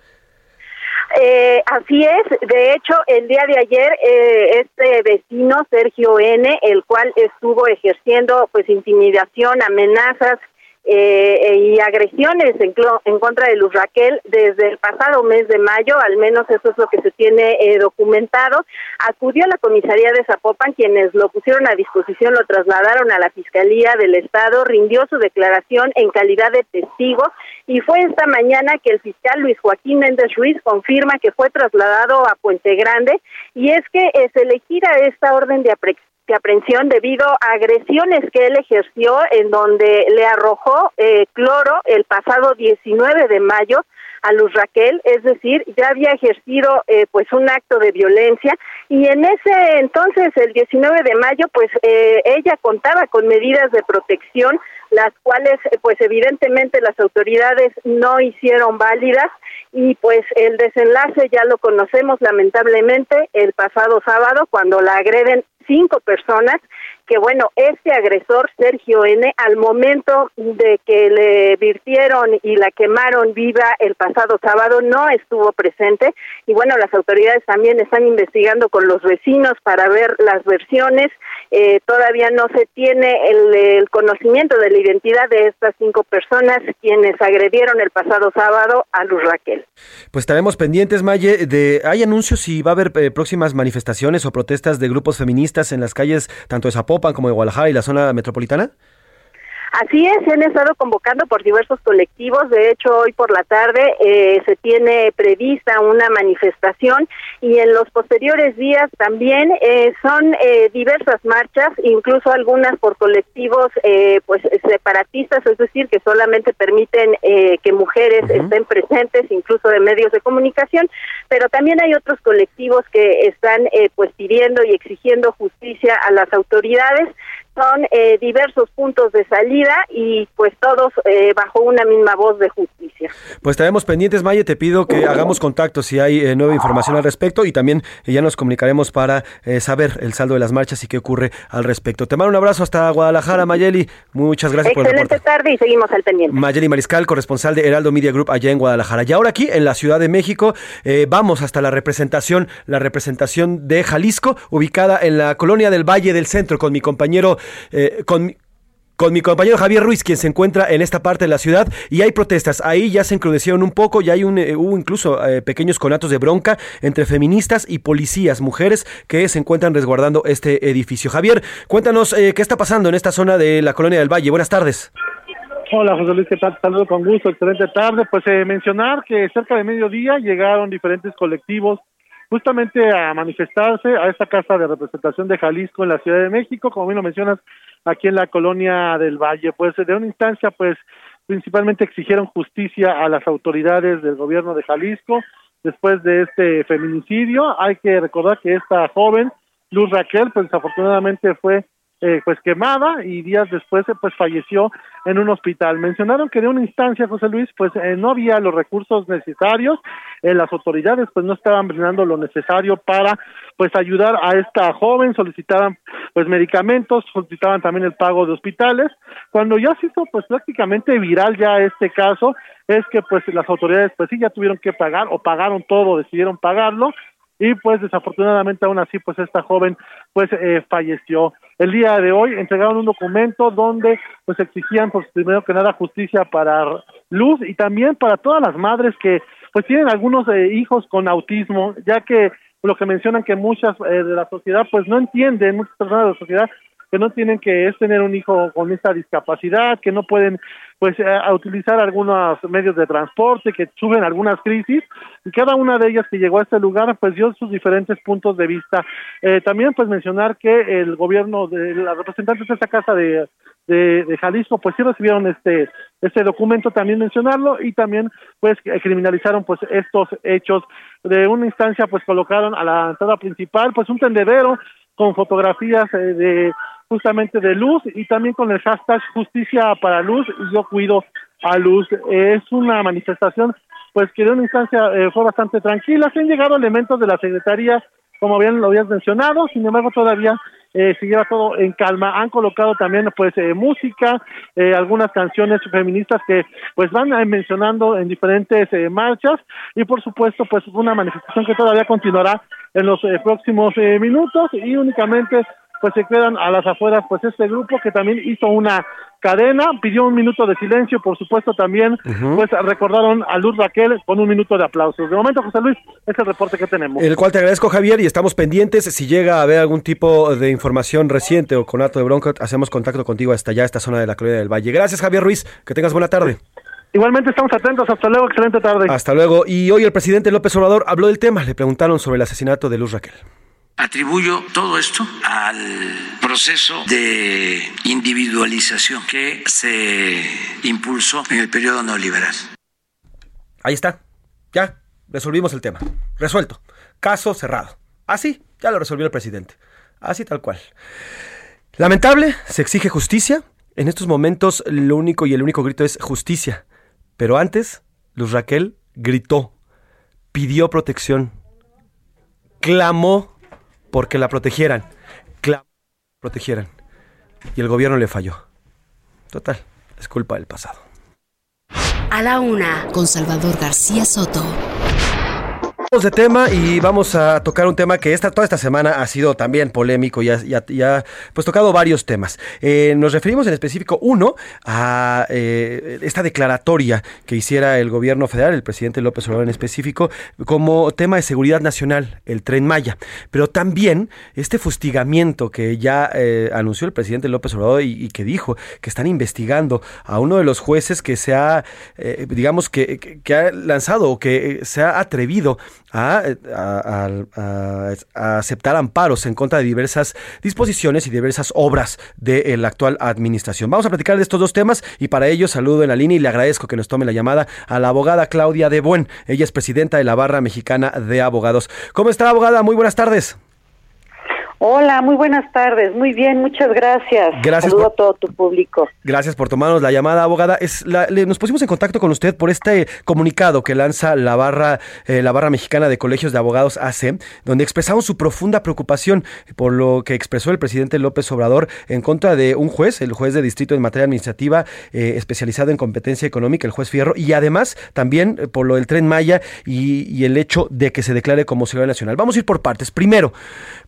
Eh, así es, de hecho, el día de ayer eh, este vecino, Sergio N., el cual estuvo ejerciendo pues intimidación, amenazas eh, y agresiones en, en contra de Luz Raquel desde el pasado mes de mayo, al menos eso es lo que se tiene eh, documentado, acudió a la comisaría de Zapopan, quienes lo pusieron a disposición, lo trasladaron a la Fiscalía del Estado, rindió su declaración en calidad de testigo y fue esta mañana que el fiscal Luis Joaquín Méndez Ruiz confirma que fue trasladado a Puente Grande y es que eh, se le gira esta orden de apre- de aprehensión debido a agresiones que él ejerció en donde le arrojó eh, cloro el pasado 19 de mayo a Luz Raquel, es decir, ya había ejercido eh, pues un acto de violencia. Y en ese entonces, el 19 de mayo, pues eh, ella contaba con medidas de protección, las cuales eh, pues evidentemente las autoridades no hicieron válidas. Y pues el desenlace ya lo conocemos lamentablemente el pasado sábado cuando la agreden cinco personas que bueno, este agresor, Sergio N., al momento de que le virtieron y la quemaron viva el pasado sábado, no estuvo presente. Y bueno, las autoridades también están investigando con los vecinos para ver las versiones. Eh, todavía no se tiene el, conocimiento de la identidad de estas cinco personas quienes agredieron el pasado sábado a Luz Raquel. Pues estaremos pendientes, Maye, de hay anuncios si va a haber eh, próximas manifestaciones o protestas de grupos feministas en las calles tanto de Zapopan como de Guadalajara y la zona metropolitana. Así es, se han estado convocando por diversos colectivos. De hecho, hoy por la tarde eh, se tiene prevista una manifestación y en los posteriores días también eh, son eh, diversas marchas, incluso algunas por colectivos eh, pues separatistas, es decir, que solamente permiten eh, que mujeres estén presentes, incluso de medios de comunicación, pero también hay otros colectivos que están eh, pues pidiendo y exigiendo justicia a las autoridades son eh, diversos puntos de salida y pues todos eh, bajo una misma voz de justicia. Pues estaremos pendientes, Maye. Te pido que hagamos contacto si hay eh, nueva información al respecto y también eh, ya nos comunicaremos para eh, saber el saldo de las marchas y qué ocurre al respecto. Te mando un abrazo hasta Guadalajara, Mayeli. Muchas gracias por el reporte. Excelente tarde y seguimos al pendiente. Mayeli Mariscal, corresponsal de Heraldo Media Group allá en Guadalajara. Y ahora aquí en la Ciudad de México eh, vamos hasta la representación, la representación de Jalisco, ubicada en la colonia del Valle del Centro, con mi compañero, eh, con con mi compañero Javier Ruiz, quien se encuentra en esta parte de la ciudad, y hay protestas. Ahí ya se encrudecieron un poco, ya hay un, eh, hubo incluso eh, pequeños conatos de bronca entre feministas y policías, mujeres que se encuentran resguardando este edificio. Javier, cuéntanos eh, qué está pasando en esta zona de la colonia del Valle. Buenas tardes. Hola José Luis, ¿qué tal? Saludo con gusto, excelente tarde. Pues eh, mencionar que cerca de mediodía llegaron diferentes colectivos justamente a manifestarse a esta casa de representación de Jalisco en la Ciudad de México, como bien lo mencionas, aquí en la colonia del Valle. Pues de una instancia, pues principalmente exigieron justicia a las autoridades del gobierno de Jalisco después de este feminicidio. Hay que recordar que esta joven, Luz Raquel, pues desafortunadamente fue eh, pues quemada y días después pues falleció en un hospital. Mencionaron que de una instancia, José Luis, pues eh, no había los recursos necesarios, eh, las autoridades pues no estaban brindando lo necesario para pues ayudar a esta joven, solicitaban pues medicamentos, solicitaban también el pago de hospitales. Cuando ya se hizo pues prácticamente viral ya este caso, es que pues las autoridades pues sí ya tuvieron que pagar o pagaron todo, decidieron pagarlo y pues desafortunadamente aún así pues esta joven pues eh, falleció el día de hoy entregaron un documento donde pues exigían pues primero que nada justicia para Luz y también para todas las madres que pues tienen algunos eh, hijos con autismo ya que lo que mencionan que muchas eh, de la sociedad pues no entienden muchas personas de la sociedad que no tienen que es tener un hijo con esta discapacidad, que no pueden pues eh, utilizar algunos medios de transporte, que sufren algunas crisis, y cada una de ellas que llegó a este lugar pues dio sus diferentes puntos de vista. Eh, también pues mencionar que el gobierno de las representantes de esta casa de, de, de Jalisco pues sí recibieron este este documento también mencionarlo y también pues criminalizaron pues estos hechos de una instancia pues colocaron a la entrada principal pues un tendedero con fotografías eh, de justamente de luz y también con el hashtag justicia para luz y yo cuido a luz. Es una manifestación pues que de una instancia eh, fue bastante tranquila. Se han llegado elementos de la secretaría como bien lo habías mencionado sin embargo todavía eh, se lleva todo en calma. Han colocado también pues eh, música eh, algunas canciones feministas que pues van eh, mencionando en diferentes eh, marchas. Y por supuesto pues una manifestación que todavía continuará en los eh, próximos eh, minutos y únicamente pues se quedan a las afueras pues este grupo que también hizo una cadena, pidió un minuto de silencio, por supuesto también pues recordaron a Luz Raquel con un minuto de aplausos. De momento, José Luis, es el reporte que tenemos. El cual te agradezco, Javier, y estamos pendientes. Si llega a haber algún tipo de información reciente o con acto de bronca, hacemos contacto contigo hasta allá, esta zona de la Colonia del Valle. Gracias, Javier Ruiz. Que tengas buena tarde. Igualmente estamos atentos, hasta luego, excelente tarde. Hasta luego. Y hoy el presidente López Obrador habló del tema. Le preguntaron sobre el asesinato de Luz Raquel. Atribuyo todo esto al proceso de individualización que se impulsó en el periodo neoliberal. Ahí está. Ya resolvimos el tema. Resuelto. Caso cerrado. Así, ya lo resolvió el presidente. Así tal cual. Lamentable, se exige justicia. En estos momentos lo único y el único grito es justicia. Pero antes, Luz Raquel gritó, pidió protección, clamó porque la protegieran, clamó que la protegieran. Y el gobierno le falló. Total, es culpa del pasado. A la una, con Salvador García Soto. Vamos de tema y vamos a tocar un tema que esta, toda esta semana ha sido también polémico y ha, pues tocado varios temas. Eh, nos referimos en específico, uno, a eh, esta declaratoria que hiciera el gobierno federal, el presidente López Obrador en específico, como tema de seguridad nacional, el tren Maya. Pero también este fustigamiento que ya eh, anunció el presidente López Obrador y, y que dijo que están investigando a uno de los jueces que se ha, digamos, que, que- ha lanzado o que se ha atrevido a, a- aceptar amparos en contra de diversas disposiciones y diversas obras de la actual administración. Vamos a platicar de estos dos temas y para ello saludo en la línea y le agradezco que nos tome la llamada a la abogada Claudia de Buen. Ella es presidenta de la Barra Mexicana de Abogados. ¿Cómo está, abogada? Muy buenas tardes. Hola, muy buenas tardes. Muy bien, muchas gracias. Gracias Saludo por- a todo tu público. Gracias por tomarnos la llamada, abogada. Es la- le- nos pusimos en contacto con usted por este comunicado que lanza la barra, eh, la barra mexicana de colegios de abogados AC, donde expresamos su profunda preocupación por lo que expresó el presidente López Obrador en contra de un juez, el juez de distrito en materia administrativa eh, especializado en competencia económica, el juez Fierro, y además también eh, por lo del tren Maya y, y el hecho de que se declare como seguridad nacional. Vamos a ir por partes. Primero,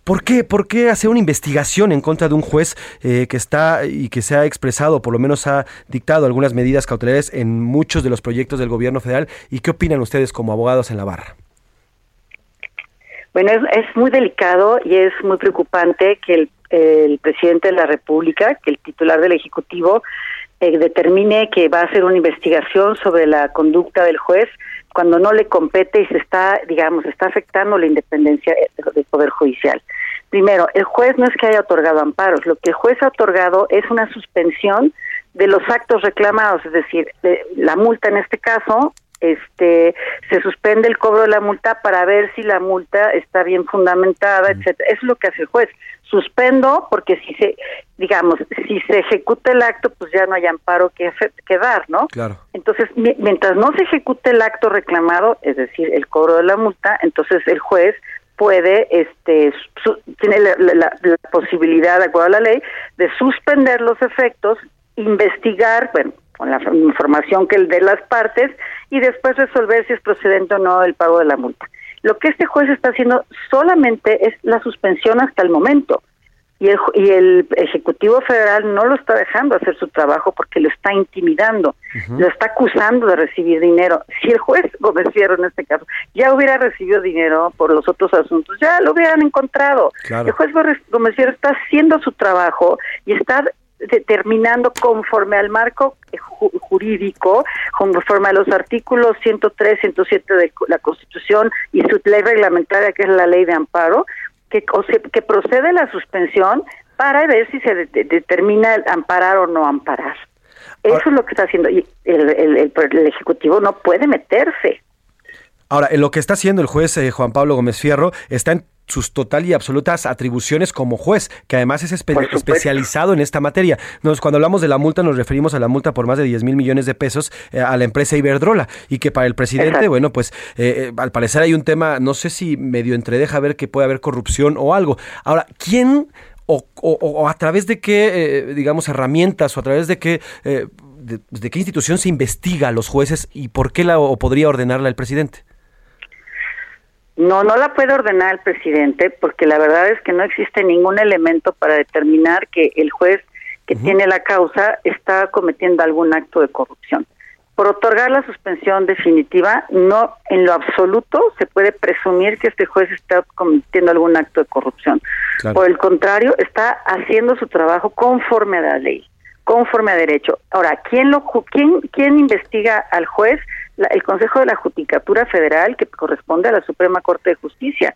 ¿Por qué, ¿Por qué hacer una investigación en contra de un juez eh, que está y que se ha expresado, por lo menos ha dictado algunas medidas cautelares en muchos de los proyectos del gobierno federal? ¿Y qué opinan ustedes como abogados en la barra? Bueno, es, es muy delicado y es muy preocupante que el, presidente de la República, que el titular del Ejecutivo, eh, determine que va a hacer una investigación sobre la conducta del juez cuando no le compete y se está, digamos, está afectando la independencia del Poder Judicial. Primero, el juez no es que haya otorgado amparos, lo que el juez ha otorgado es una suspensión de los actos reclamados, es decir, de- la multa en este caso, este, se suspende el cobro de la multa para ver si la multa está bien fundamentada, etcétera. Eso es lo que hace el juez. Suspendo porque si se, digamos, si se ejecuta el acto, pues ya no hay amparo que, que dar, ¿no? Claro. Entonces, mi- mientras no se ejecute el acto reclamado, es decir, el cobro de la multa, entonces el juez puede, este, tiene la, la- la- posibilidad, de acuerdo a la ley, de suspender los efectos, investigar, bueno, con la información que de las partes y después resolver si es procedente o no el pago de la multa. Lo que este juez está haciendo solamente es la suspensión hasta el momento y el, y el Ejecutivo Federal no lo está dejando hacer su trabajo porque lo está intimidando, lo está acusando de recibir dinero. Si el juez Gómez Fierro en este caso ya hubiera recibido dinero por los otros asuntos, ya lo hubieran encontrado. Claro. El juez Gómez- Gómez Fierro está haciendo su trabajo y está determinando conforme al marco ju- jurídico, conforme a los artículos 103, 107 de la Constitución y su ley reglamentaria, que es la ley de amparo, que, o sea, que procede la suspensión para ver si se de- determina amparar o no amparar. Eso es lo que está haciendo. Y el, el- el- el Ejecutivo no puede meterse. Ahora, en lo que está haciendo el juez eh, Juan Pablo Gómez Fierro está en sus total y absolutas atribuciones como juez, que además es espe- especializado en esta materia. Nos, cuando hablamos de la multa nos referimos a la multa por más de 10 mil millones de pesos eh, a la empresa Iberdrola y que para el presidente, Exacto. bueno, pues eh, eh, al parecer hay un tema, no sé si medio entredeja ver que puede haber corrupción o algo. Ahora, ¿quién o, o- o a través de qué, eh, digamos, herramientas o a través de qué, de, de qué institución se investiga a los jueces y por qué la o podría ordenarla el presidente? No, no la puede ordenar el presidente porque la verdad es que no existe ningún elemento para determinar que el juez que tiene la causa está cometiendo algún acto de corrupción. Por otorgar la suspensión definitiva, no en lo absoluto se puede presumir que este juez está cometiendo algún acto de corrupción. Claro. Por el contrario, está haciendo su trabajo conforme a la ley, conforme a derecho. Ahora, ¿quién lo quién quién investiga al juez? La- el Consejo de la Judicatura Federal que corresponde a la Suprema Corte de Justicia.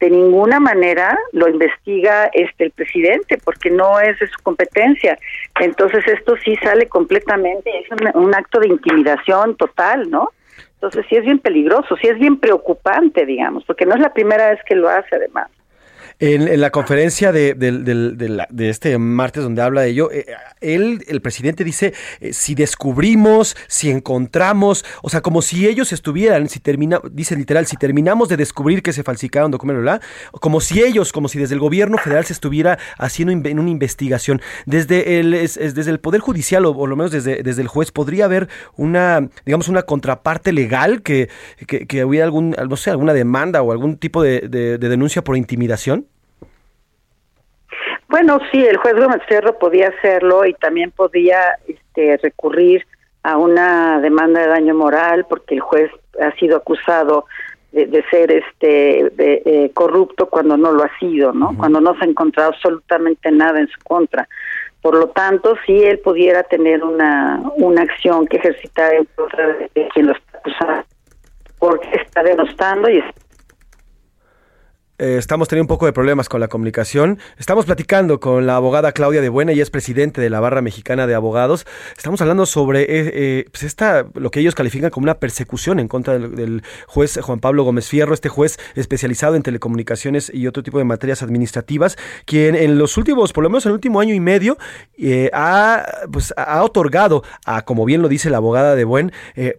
De ninguna manera lo investiga este el presidente porque no es de su competencia. Entonces esto sí sale completamente, es un, un acto de intimidación total, ¿no? Entonces sí es bien peligroso, sí es bien preocupante, digamos, porque no es la primera vez que lo hace además. En, la conferencia de, de de este martes donde habla de ello, eh, él, el presidente dice, eh, si descubrimos, si encontramos, o sea, como si ellos estuvieran, si termina, dice literal, si terminamos de descubrir que se falsificaron documentos, como si ellos, como si desde el gobierno federal se estuviera haciendo una investigación. Desde el, es- es desde el Poder Judicial, o por lo menos desde, el juez, podría haber una, digamos, una contraparte legal que, que, que hubiera algún, no sé, alguna demanda o algún tipo de denuncia por intimidación. Bueno, sí, el juez Gómez Ferro podía hacerlo y también podía este, recurrir a una demanda de daño moral porque el juez ha sido acusado de, de ser este de, eh, corrupto cuando no lo ha sido, ¿no? Cuando no se ha encontrado absolutamente nada en su contra. Por lo tanto, si él pudiera tener una, una acción que ejercitar en contra de quien lo está acusando, porque está denostando y está Eh, estamos teniendo un poco de problemas con la comunicación. Estamos platicando con la abogada Claudia de Buena, ella es presidente de la Barra Mexicana de Abogados. Estamos hablando sobre eh, eh, pues esta, lo que ellos califican como una persecución en contra del, juez Juan Pablo Gómez Fierro, este juez especializado en telecomunicaciones y otro tipo de materias administrativas, quien en los últimos, por lo menos en el último año y medio, ha, pues, ha otorgado a, como bien lo dice la abogada de Buen,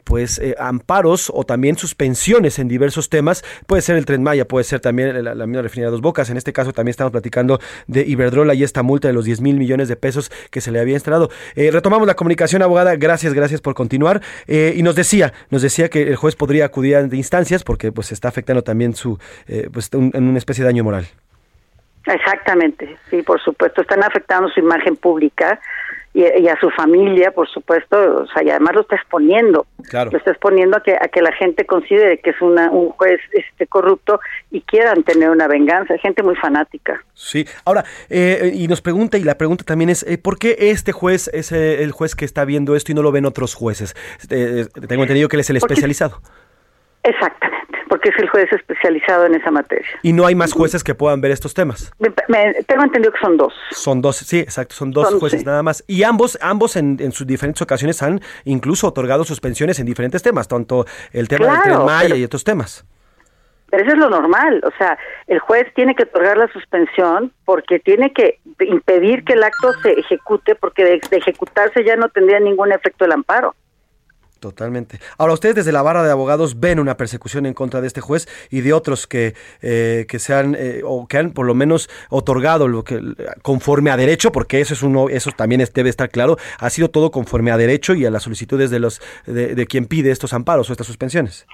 pues amparos o también suspensiones en diversos temas. Puede ser el Tren Maya, puede ser también la, la mina refinería Dos Bocas. En este caso también estamos platicando de Iberdrola y esta multa de los 10 mil millones de pesos que se le había instalado. Eh, retomamos la comunicación, abogada. Gracias, gracias por continuar. Eh, y nos decía, nos decía que el juez podría acudir ante instancias porque pues está afectando también su, eh, pues un- en una especie de daño moral. Exactamente, sí, por supuesto, están afectando su imagen pública y, y a su familia, por supuesto, o sea, y además lo está exponiendo, Claro. lo está exponiendo a que a que la gente considere que es una, un juez este corrupto y quieran tener una venganza, gente muy fanática. Sí, ahora, eh, y nos pregunta, y la pregunta también es, eh, ¿por qué este juez es eh, el juez que está viendo esto y no lo ven otros jueces? Eh, eh, tengo entendido que él es el Porque- especializado. Exactamente, porque es el juez especializado en esa materia. Y no hay más jueces que puedan ver estos temas. Me- me- tengo entendido que son dos. Son dos, sí, exacto, son dos Son- jueces sí. nada más. Y ambos, ambos en, en sus diferentes ocasiones han incluso otorgado suspensiones en diferentes temas, tanto el tema del Tren Maya pero- y otros temas. Pero eso es lo normal, o sea, el juez tiene que otorgar la suspensión porque tiene que impedir que el acto se ejecute porque de, de ejecutarse ya no tendría ningún efecto el amparo. Totalmente. Ahora, ustedes desde la barra de abogados ven una persecución en contra de este juez y de otros que, eh, que se han, eh, o que han por lo menos otorgado lo que conforme a derecho, porque eso es uno, eso también es- debe estar claro, ha sido todo conforme a derecho y a las solicitudes de los de, de quien pide estos amparos o estas suspensiones.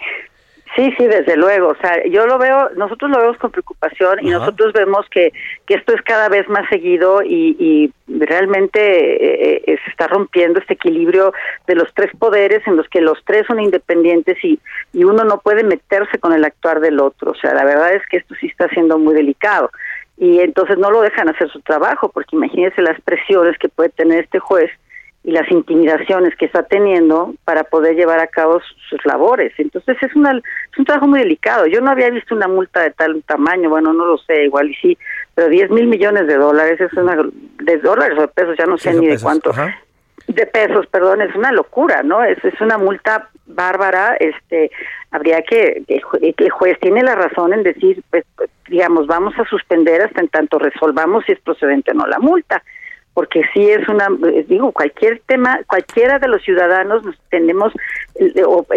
Sí, sí, desde luego. O sea, yo lo veo, nosotros lo vemos con preocupación y Ajá. nosotros vemos que, que esto es cada vez más seguido y, y realmente eh, eh, se está rompiendo este equilibrio de los tres poderes en los que los tres son independientes y, y uno no puede meterse con el actuar del otro. O sea, la verdad es que esto sí está siendo muy delicado. Y entonces no lo dejan hacer su trabajo, porque imagínense las presiones que puede tener este juez y las intimidaciones que está teniendo para poder llevar a cabo sus, labores. Entonces es, una, es un trabajo muy delicado. Yo no había visto una multa de tal tamaño, bueno, no lo sé, igual y sí, pero 10 mil millones de dólares es una, de dólares o de pesos, ya no sé ni de cuánto, ajá. de pesos, perdón, es una locura, ¿no? Es, es una multa bárbara, este, habría que, el juez tiene la razón en decir, pues, digamos, vamos a suspender hasta en tanto resolvamos si es procedente o no la multa, porque sí es una, eh, digo, cualquier tema, cualquiera de los ciudadanos nos tenemos,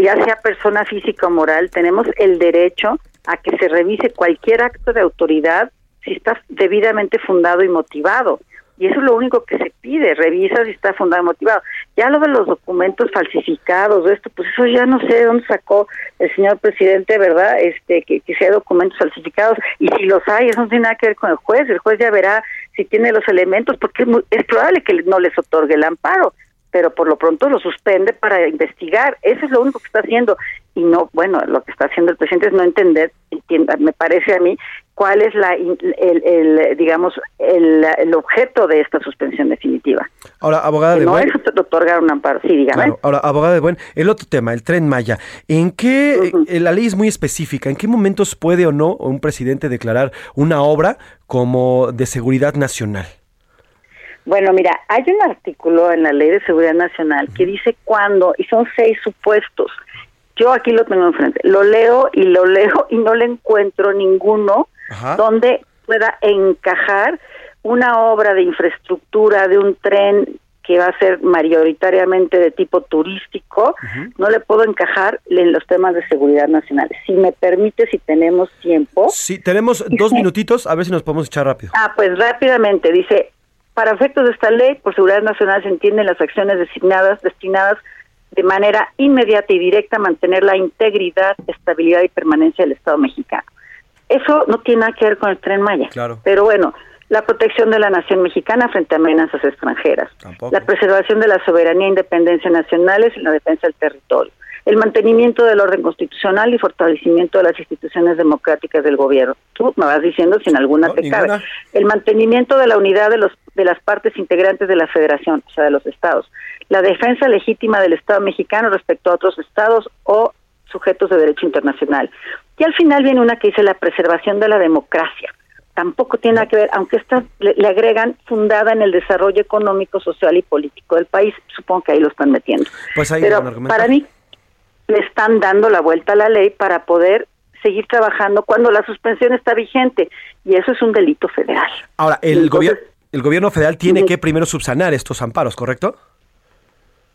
ya sea persona física o moral, tenemos el derecho a que se revise cualquier acto de autoridad si está debidamente fundado y motivado. Y eso es lo único que se pide, revisa si está fundado y motivado. Ya lo de los documentos falsificados, esto, pues eso ya no sé de dónde sacó el señor presidente, ¿verdad? Este, que, que sea documentos falsificados. Y si los hay, eso no tiene nada que ver con el juez. El juez ya verá si tiene los elementos, porque es, muy- es probable que no les otorgue el amparo pero por lo pronto lo suspende para investigar. Eso es lo único que está haciendo. Y no, bueno, lo que está haciendo el presidente es no entender, me parece a mí, cuál es la, el, el, digamos, el, el objeto de esta suspensión definitiva. Ahora, abogada Que de no Buen, es otorgar un amparo. Sí, dígame. Claro, ahora, abogada de Buen, el otro tema, el tren Maya. ¿En qué, eh, la ley es muy específica, ¿en qué momentos puede o no un presidente declarar una obra como de seguridad nacional? Bueno, mira, hay un artículo en la Ley de Seguridad Nacional que dice cuándo, y son seis supuestos. Yo aquí lo tengo enfrente. Lo leo y lo leo y no le encuentro ninguno Ajá. donde pueda encajar una obra de infraestructura de un tren que va a ser mayoritariamente de tipo turístico, no le puedo encajar en los temas de seguridad nacional. Si me permite, si tenemos tiempo. Sí, tenemos dos minutitos, a ver si nos podemos echar rápido. Ah, pues rápidamente, dice, para efectos de esta ley, por seguridad nacional se entienden las acciones designadas, destinadas de manera inmediata y directa mantener la integridad, estabilidad y permanencia del Estado mexicano. Eso no tiene nada que ver con el tren Maya. Claro. Pero bueno, la protección de la nación mexicana frente a amenazas extranjeras, la preservación de la soberanía e independencia nacionales y la defensa del territorio, el mantenimiento del orden constitucional y fortalecimiento de las instituciones democráticas del gobierno. Tú me vas diciendo si en alguna te cabe. ninguna. El mantenimiento de la unidad de los de las partes integrantes de la federación, o sea, de los estados. La defensa legítima del Estado mexicano respecto a otros estados o sujetos de derecho internacional. Y al final viene una que dice la preservación de la democracia. Tampoco tiene nada que ver, aunque esta le, le agregan fundada en el desarrollo económico, social y político del país. Supongo que ahí lo están metiendo. Pues ahí Pero para mí le están dando la vuelta a la ley para poder seguir trabajando cuando la suspensión está vigente y eso es un delito federal. Ahora, el, Entonces- gobierno el gobierno federal tiene que primero subsanar estos amparos, ¿correcto?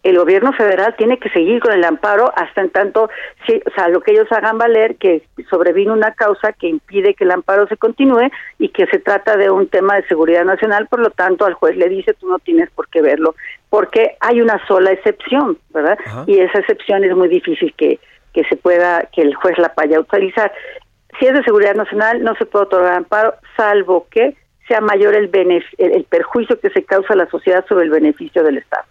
El gobierno federal tiene que seguir con el amparo hasta en tanto, sí, o sea, lo que ellos hagan valer que sobrevino una causa que impide que el amparo se continúe y que se trata de un tema de seguridad nacional, por lo tanto al juez le dice tú no tienes por qué verlo, porque hay una sola excepción, ¿verdad? Ajá. Y esa excepción es muy difícil que, que se pueda, que el juez la vaya a utilizar. Si es de seguridad nacional, no se puede otorgar amparo, salvo que sea mayor el, el, el perjuicio que se causa a la sociedad sobre el beneficio del Estado.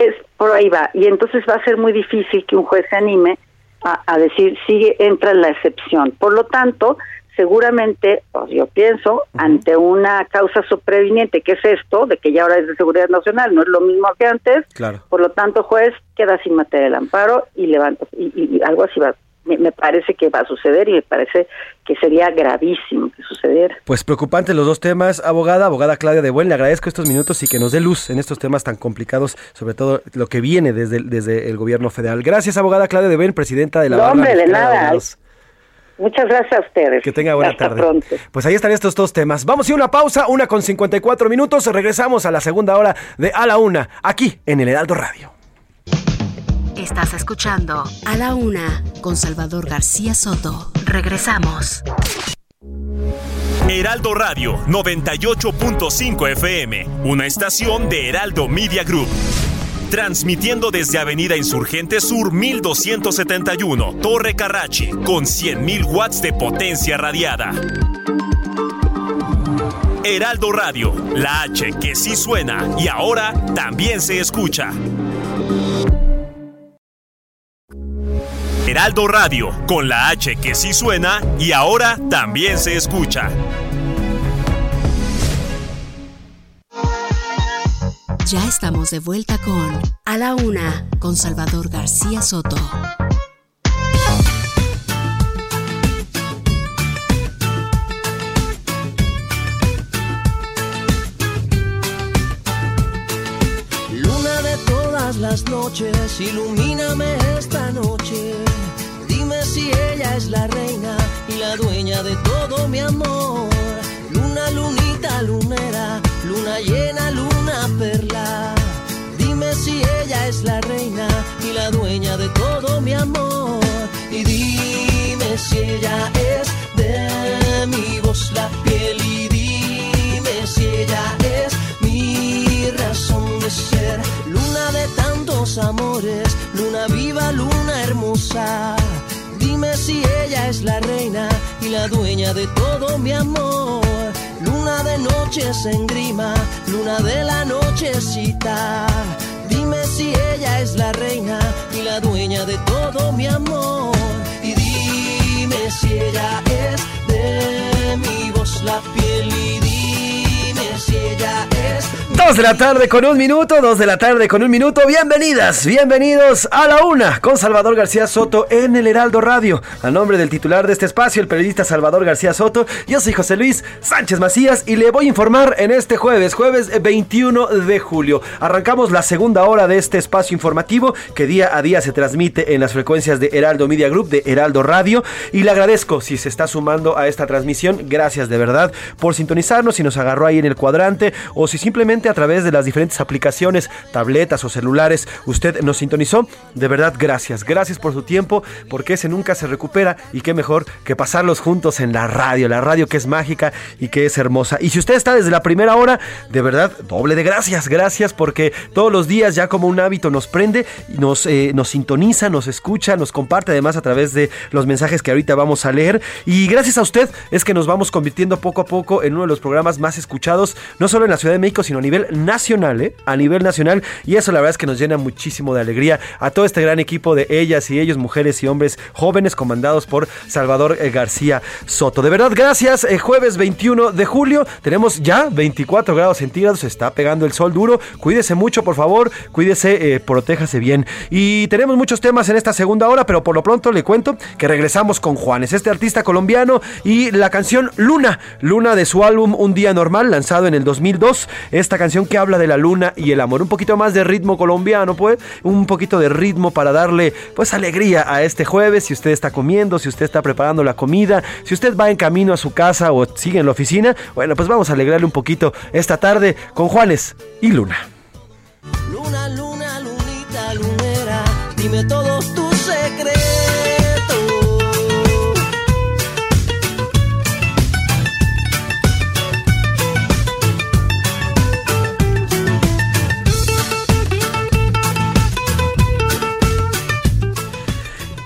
Es por ahí va. Y entonces va a ser muy difícil que un juez se anime a, a decir, sigue, entra en la excepción. Por lo tanto, seguramente, pues, yo pienso, ante una causa sobreviniente, que es esto, de que ya ahora es de seguridad nacional, no es lo mismo que antes, Claro. por lo tanto, juez queda sin materia el amparo y levanta, y, y- y algo así va. Me, parece que va a suceder y me parece que sería gravísimo que sucediera. Pues preocupantes los dos temas, abogada, abogada Claudia de Buen, le agradezco estos minutos y que nos dé luz en estos temas tan complicados, sobre todo lo que viene desde, el- desde el gobierno federal. Gracias, abogada Claudia de Buen, presidenta de la No, Barra hombre, de nada. Muchas gracias a ustedes. Que tenga buena Hasta tarde. pronto. Pues ahí están estos dos temas. Vamos a ir a una pausa, una con 54 minutos. Regresamos a la segunda hora de A la Una, aquí en el Heraldo Radio. Estás escuchando A la Una con Salvador García Soto. Regresamos. Heraldo Radio 98.5 FM, una estación de Heraldo Media Group. Transmitiendo desde Avenida Insurgente Sur 1271, Torre Carrachi, con 100.000 watts de potencia radiada. Heraldo Radio, la H que sí suena y ahora también se escucha. Heraldo Radio, con la H que sí suena y ahora también se escucha. Ya estamos de vuelta con A la Una con Salvador García Soto. Luna de todas las noches, ilumíname esta noche. Si ella es la reina y la dueña de todo mi amor. Luna, lunita, lunera, luna llena, luna perla. Dime si ella es la reina y la dueña de todo mi amor. Y dime si ella es de mi voz la piel y dime si ella es mi razón de ser. Luna de tantos amores, luna viva, luna hermosa. Dime si ella es la reina y la dueña de todo mi amor. Luna de noches en grima, luna de la nochecita. Dime si ella es la reina y la dueña de todo mi amor. Y dime si ella es de mi voz la piel y dime si ella es Dos de la tarde con un minuto, dos de la tarde con un minuto. Bienvenidas, bienvenidos a la una con Salvador García Soto en el Heraldo Radio. A nombre del titular de este espacio, el periodista Salvador García Soto, yo soy José Luis Sánchez Macías y le voy a informar en este jueves, jueves 21 de julio. Arrancamos la segunda hora de este espacio informativo que día a día se transmite en las frecuencias de Heraldo Media Group, de Heraldo Radio. Y le agradezco si se está sumando a esta transmisión. Gracias de verdad por sintonizarnos, si nos agarró ahí en el cuadrante o si simplemente a través de las diferentes aplicaciones, tabletas o celulares, usted nos sintonizó. De verdad, gracias. Gracias por su tiempo, porque ese nunca se recupera y qué mejor que pasarlos juntos en la radio, la radio que es mágica y que es hermosa. Y si usted está desde la primera hora, de verdad, doble de gracias, gracias, porque todos los días ya como un hábito nos prende, nos, eh, nos sintoniza, nos escucha, nos comparte además a través de los mensajes que ahorita vamos a leer. Y gracias a usted es que nos vamos convirtiendo poco a poco en uno de los programas más escuchados, no solo en la Ciudad de México, sino a nivel nacional, ¿eh? A nivel nacional. Y eso la verdad es que nos llena muchísimo de alegría a todo este gran equipo de ellas y ellos, mujeres y hombres jóvenes, comandados por Salvador eh, García Soto. De verdad, gracias. Eh, jueves 21 de julio, tenemos ya 24 grados centígrados, está pegando el sol duro. Cuídese mucho, por favor, cuídese, eh, protéjase bien. Y tenemos muchos temas en esta segunda hora, pero por lo pronto le cuento que regresamos con Juanes, este artista colombiano, y la canción Luna, Luna de su álbum Un Día Normal, lanzado en el 2002. Esta canción que habla de la luna y el amor. Un poquito más de ritmo colombiano, pues. Un poquito de ritmo para darle, pues, alegría a este jueves. Si usted está comiendo, si usted está preparando la comida, si usted va en camino a su casa o sigue en la oficina, bueno, pues vamos a alegrarle un poquito esta tarde con Juanes y Luna. Luna, luna, lunita, lunera, dime todos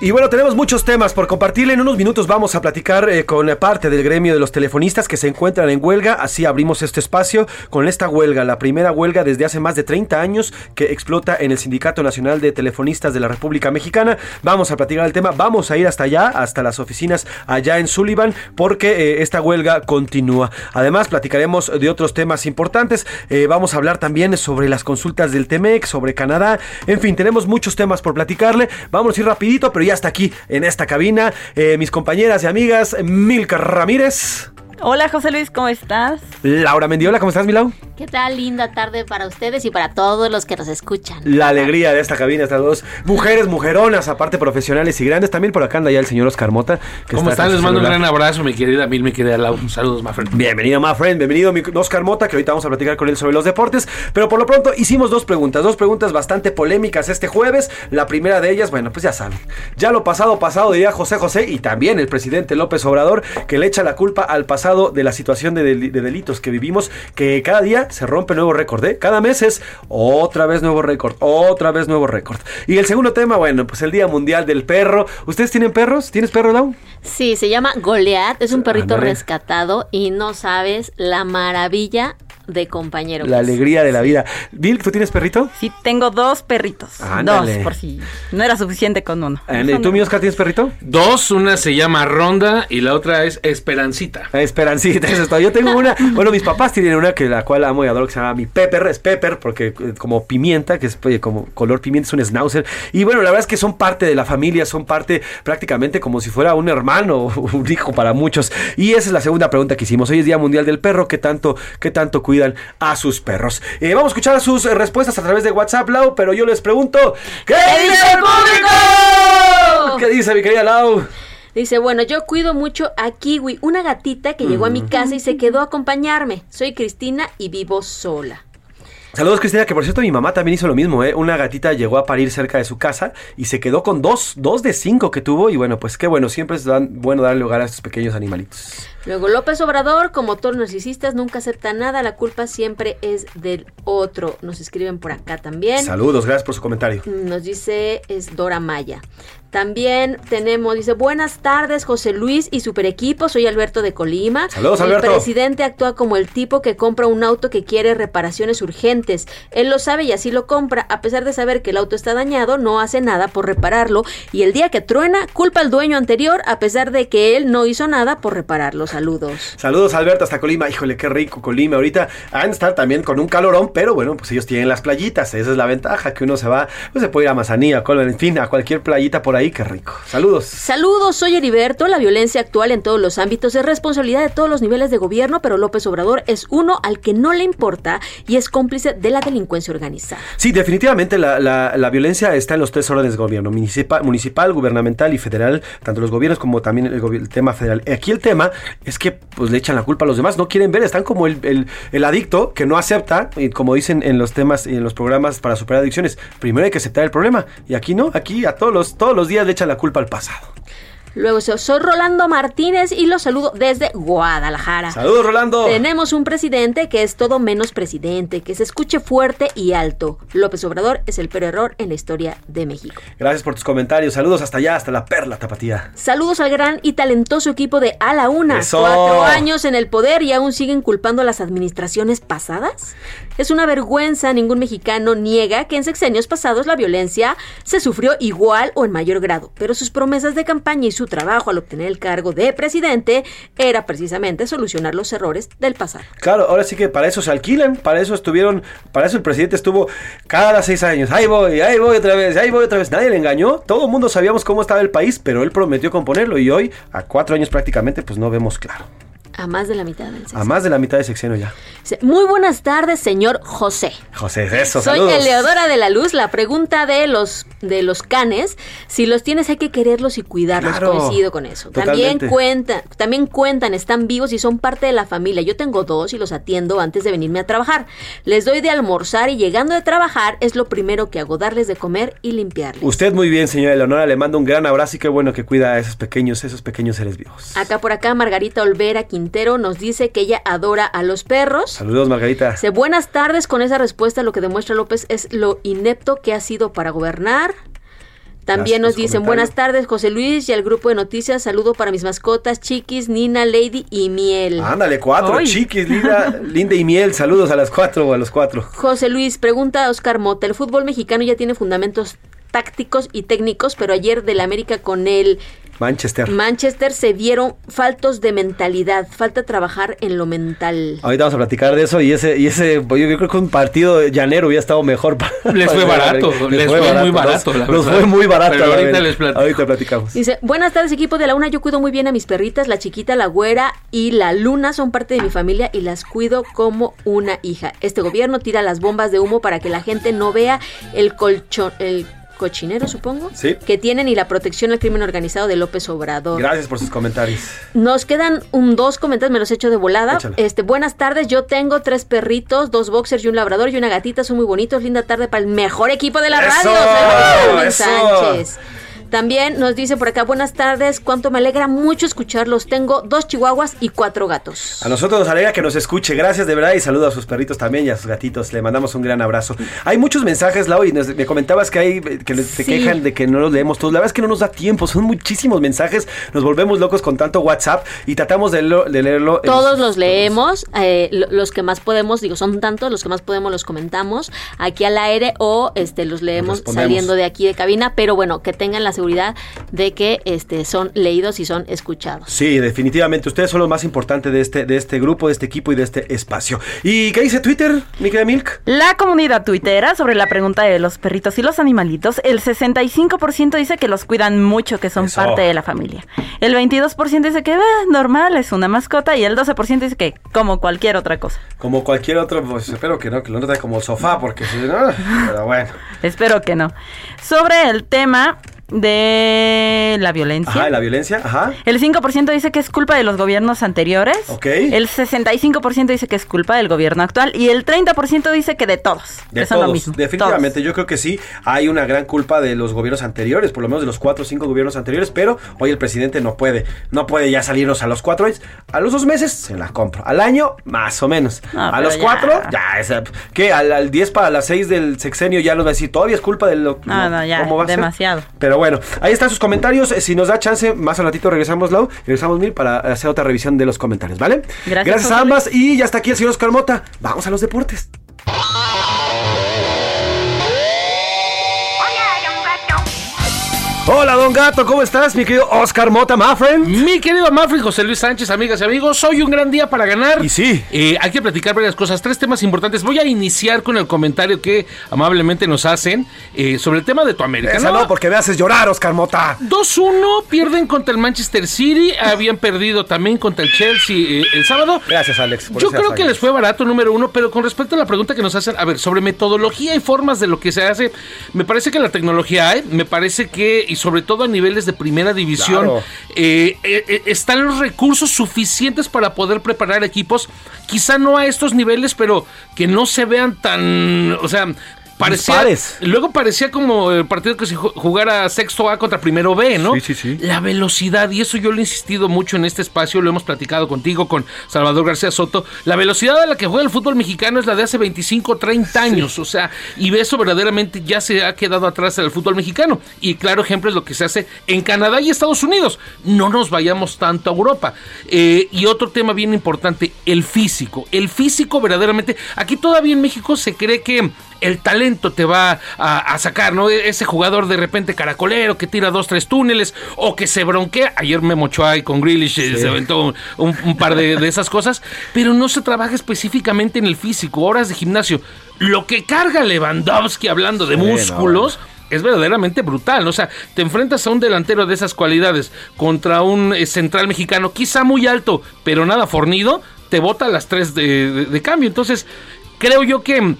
Y bueno, tenemos muchos temas por compartirle. En unos minutos vamos a platicar eh, con parte del gremio de los telefonistas que se encuentran en huelga. Así abrimos este espacio con esta huelga, la primera huelga desde hace más de 30 años que explota en el Sindicato Nacional de Telefonistas de la República Mexicana. Vamos a platicar el tema, vamos a ir hasta allá, hasta las oficinas allá en Sullivan, porque eh, esta huelga continúa. Además, platicaremos de otros temas importantes. Eh, vamos a hablar también sobre las consultas del TEMEC, sobre Canadá. En fin, tenemos muchos temas por platicarle. Vamos a ir rapidito, pero ya está aquí en esta cabina eh, mis compañeras y amigas Milka Ramírez. Hola José Luis, ¿cómo estás? Laura Mendiola, ¿cómo estás, Milau? ¿Qué tal? Linda tarde para ustedes y para todos los que nos escuchan. La alegría de esta cabina, estas dos mujeres mujeronas, aparte profesionales y grandes. También por acá anda ya el señor Oscar Mota. que ¿Cómo está están? Les mando un gran abrazo, mi querida Mil, mi querida Lau. Saludos, my friend. Bienvenido, my friend. Bienvenido, mi Oscar Mota, que ahorita vamos a platicar con él sobre los deportes. Pero por lo pronto hicimos dos preguntas, dos preguntas bastante polémicas este jueves. La primera de ellas, bueno, pues ya saben. Ya lo pasado, pasado, diría José José y también el presidente López Obrador, que le echa la culpa al pasado de la situación de, del- de delitos que vivimos, que cada día se rompe nuevo récord, ¿eh? Cada mes es otra vez nuevo récord, otra vez nuevo récord. Y el segundo tema, bueno, pues el Día Mundial del Perro. ¿Ustedes tienen perros? ¿Tienes perro, Lau? Sí, se llama Goliath, es un perrito rescatado y no sabes la maravilla de compañero. La alegría de la vida. Bill, ¿tú tienes perrito? Sí, tengo dos perritos. Ándale. Dos, por si no era suficiente con uno. Eh, ¿Tú, mi Oscar, tienes perrito? Dos, una se llama Ronda y la otra es Esperancita. Esperancita, eso es todo. Yo tengo una, bueno, mis papás tienen una que la cual amo y adoro que se llama mi Pepper, es Pepper porque eh, como pimienta, que es como color pimienta, es un schnauzer. Y bueno, la verdad es que son parte de la familia, son parte prácticamente como si fuera un hermano o un hijo para muchos. Y esa es la segunda pregunta que hicimos. Hoy es Día Mundial del Perro, ¿qué tanto, qué tanto cuidan a sus perros? Eh, vamos a escuchar sus respuestas a través de WhatsApp, Lau, pero yo les pregunto, ¿qué dice el público? ¿Qué dice mi querida Lau? Dice, bueno, yo cuido mucho a Kiwi, una gatita que llegó a mi casa y se quedó a acompañarme. Soy Cristina y vivo sola. Saludos Cristina, que por cierto mi mamá también hizo lo mismo, ¿eh? Una gatita llegó a parir cerca de su casa y se quedó con dos, dos de cinco que tuvo y bueno, pues qué bueno, siempre es dan- bueno darle hogar a estos pequeños animalitos. Luego López Obrador, como todos narcisistas, nunca acepta nada, la culpa siempre es del otro. Nos escriben por acá también. Saludos, gracias por su comentario. Nos dice es Dora Maya. También tenemos, dice, buenas tardes, José Luis y super equipo. Soy Alberto de Colima. Saludos, el Alberto. presidente actúa como el tipo que compra un auto que quiere reparaciones urgentes. Él lo sabe y así lo compra. A pesar de saber que el auto está dañado, no hace nada por repararlo. Y el día que truena, culpa al dueño anterior, a pesar de que él no hizo nada por repararlo. Saludos. Saludos Alberto hasta Colima. Híjole, qué rico Colima. Ahorita han de estar también con un calorón, pero bueno, pues ellos tienen las playitas. Esa es la ventaja, que uno se va, pues se puede ir a Mazanía, a en fin, a cualquier playita por ahí, qué rico. Saludos. Saludos, soy Heriberto. La violencia actual en todos los ámbitos es responsabilidad de todos los niveles de gobierno, pero López Obrador es uno al que no le importa y es cómplice de la delincuencia organizada. Sí, definitivamente la, la- la violencia está en los tres órdenes de gobierno, municipal, municipal, gubernamental y federal, tanto los gobiernos como también el, tema federal. Aquí el tema es que pues le echan la culpa a los demás, no quieren ver, están como el, el- el adicto que no acepta, y como dicen en los temas y en los programas para superar adicciones, primero hay que aceptar el problema, y aquí no, aquí a todos los, todos los días le echan la culpa al pasado. Luego so- soy Rolando Martínez y los saludo desde Guadalajara. Saludos, Rolando. Tenemos un presidente que es todo menos presidente, que se escuche fuerte y alto. López Obrador es el peor error en la historia de México. Gracias por tus comentarios, saludos hasta allá, hasta la perla tapatía. Saludos al gran y talentoso equipo de A la Una. Eso. Cuatro años en el poder y aún siguen culpando a las administraciones pasadas. Es una vergüenza, ningún mexicano niega que en sexenios pasados la violencia se sufrió igual o en mayor grado, pero sus promesas de campaña y su trabajo al obtener el cargo de presidente era precisamente solucionar los errores del pasado. Claro, ahora sí que para eso se alquilan, para eso estuvieron, para eso el presidente estuvo cada seis años. Ahí voy, ahí voy otra vez, ahí voy otra vez. Nadie le engañó, todo el mundo sabíamos cómo estaba el país, pero él prometió componerlo y hoy, a cuatro años prácticamente, pues no vemos claro. A más de la mitad del sexenio. A más de la mitad de sexenio ya. Muy buenas tardes, señor José. José, eso, Soy saludos. Eleodora de la Luz. La pregunta de los de los canes, si los tienes hay que quererlos y cuidarlos. Claro, Coincido con eso. totalmente. También cuentan, también cuentan, están vivos y son parte de la familia. Yo tengo dos y los atiendo antes de venirme a trabajar. Les doy de almorzar y llegando de trabajar es lo primero que hago, darles de comer y limpiarles. Usted muy bien, señora Eleonora, le mando un gran abrazo y qué bueno que cuida a esos pequeños, esos pequeños seres vivos. Acá por acá Margarita Olvera Quintero nos dice que ella adora a los perros. Saludos, Margarita. Dice, buenas tardes. Con esa respuesta lo que demuestra López es lo inepto que ha sido para gobernar. También Gracias nos dicen, comentario. buenas tardes, José Luis y al grupo de noticias. Saludo para mis mascotas, Chiquis, Nina, Lady y Miel. Ándale, cuatro, Ay. chiquis, linda, linda y miel. Saludos a las cuatro o a los cuatro. José Luis, pregunta a Oscar Mota. El fútbol mexicano ya tiene fundamentos tácticos y técnicos, pero ayer del América con el Manchester. Manchester se vieron faltos de mentalidad. Falta trabajar en lo mental. Ahorita vamos a platicar de eso y ese, y ese, pues, yo creo que un partido llanero hubiera estado mejor. para- Les fue para- barato, les fue muy barato, la verdad. fue muy barato. Pero ahorita ver, les platico. Ahorita platicamos. Dice, buenas tardes equipo de la una, yo cuido muy bien a mis perritas, la chiquita, la güera y la luna son parte de mi familia y las cuido como una hija. Este gobierno tira las bombas de humo para que la gente no vea el colchón, el cochinero supongo, Sí. que tienen y la protección al crimen organizado de López Obrador. Gracias por sus comentarios. Nos quedan un dos comentarios, me los echo de volada. Este, buenas tardes, yo tengo tres perritos, dos boxers y un labrador y una gatita, son muy bonitos. Linda tarde para el mejor equipo de la radio. ¡Saludos, Luis ¡Eso! Sánchez. También nos dice por acá, buenas tardes, cuánto me alegra mucho escucharlos. Tengo dos chihuahuas y cuatro gatos. A nosotros nos alegra que nos escuche. Gracias de verdad y saludo a sus perritos también y a sus gatitos. Le mandamos un gran abrazo. Hay muchos mensajes, Lau, y nos- me comentabas que hay que se Sí. quejan de que no los leemos todos. La verdad es que no nos da tiempo. Son muchísimos mensajes. Nos volvemos locos con tanto WhatsApp y tratamos de, leerlo- de leerlo. en- Todos los leemos, eh, lo- los que más podemos, digo, son tantos, los que más podemos los comentamos aquí al aire o este los leemos saliendo de aquí de cabina, pero bueno, que tengan la seguridad de que este son leídos y son escuchados. Sí, definitivamente. Ustedes son lo más importante de este, de este grupo, de este equipo y de este espacio. ¿Y qué dice Twitter, mi querida Milk? La comunidad tuitera sobre la pregunta de los perritos y los animalitos, el 65% dice que los cuidan mucho, que son Eso. parte de la familia. El 22% dice que "Ah, normal, es una mascota y el 12% dice que como cualquier otra cosa. Como cualquier otro, pues espero que no, que lo note como sofá, porque si no, pero bueno. Espero que no. Sobre el tema de la violencia. Ajá, la violencia, ajá. El 5% dice que es culpa de los gobiernos anteriores. Ok. El 65% dice que es culpa del gobierno actual. Y el 30% dice que de todos. De que son lo todos, mismo. definitivamente. Yo creo que sí, hay una gran culpa de los gobiernos anteriores, por lo menos de los cuatro o cinco gobiernos anteriores, pero hoy el presidente no puede, no puede ya salirnos a los cuatro años. A los dos meses se la compro, al año más o menos. No, a pero los ya. cuatro, ya, esa, ¿qué? Al, al 10 para las 6 del sexenio ya nos va a decir, todavía es culpa de lo No, no, ya, ¿cómo va a ser? demasiado. Pero bueno, ahí están sus comentarios. Eh, Si nos da chance, más al ratito regresamos, Lau. Regresamos, Mil, para hacer otra revisión de los comentarios, ¿vale? Gracias, a José ambas. Y ya está aquí el señor Oscar Mota. Vamos a los deportes. Hola, don Gato, ¿cómo estás, mi querido Oscar Mota Maffren? Mi querido Mafri, José Luis Sánchez, amigas y amigos, hoy un gran día para ganar. Y sí. Eh, hay que platicar varias cosas, tres temas importantes. Voy a iniciar con el comentario que amablemente nos hacen eh, sobre el tema de tu América. Esa no, porque me haces llorar, Oscar Mota. 2-1, pierden contra el Manchester City, habían perdido también contra el Chelsea eh, el sábado. Gracias, Alex. por Yo creo que les fue barato, número uno, pero con respecto a la pregunta que nos hacen, a ver, sobre metodología y formas de lo que se hace, me parece que la tecnología hay, me parece que, y sobre todo a niveles de primera división, Claro. eh, eh, eh, están los recursos suficientes para poder preparar equipos, quizá no a estos niveles, pero que no se vean tan, o sea... Parecía, luego parecía como el partido que se ju- jugara sexto A contra primero B, ¿no? Sí, sí, sí. La velocidad, y eso yo lo he insistido mucho en este espacio, lo hemos platicado contigo, con Salvador García Soto. La velocidad a la que juega el fútbol mexicano es la de hace 25, 30 años, o sea, y eso verdaderamente ya se ha quedado atrás en el fútbol mexicano. Y claro ejemplo es lo que se hace en Canadá y Estados Unidos. No nos vayamos tanto a Europa. Eh, y otro tema bien importante, el físico. El físico verdaderamente, aquí todavía en México se cree que el talento te va a, a sacar, ¿no? E- Ese jugador de repente caracolero que tira dos, tres túneles o que se bronquea. Ayer me mochó ahí con Grealish, eh, se aventó un, un par de, de esas cosas, pero no se trabaja específicamente en el físico, horas de gimnasio. Lo que carga Lewandowski hablando de Sí, no, músculos. Es verdaderamente brutal, o sea, te enfrentas a un delantero de esas cualidades contra un eh, central mexicano, quizá muy alto, pero nada fornido, te bota las tres de, de- de cambio. Entonces, creo yo que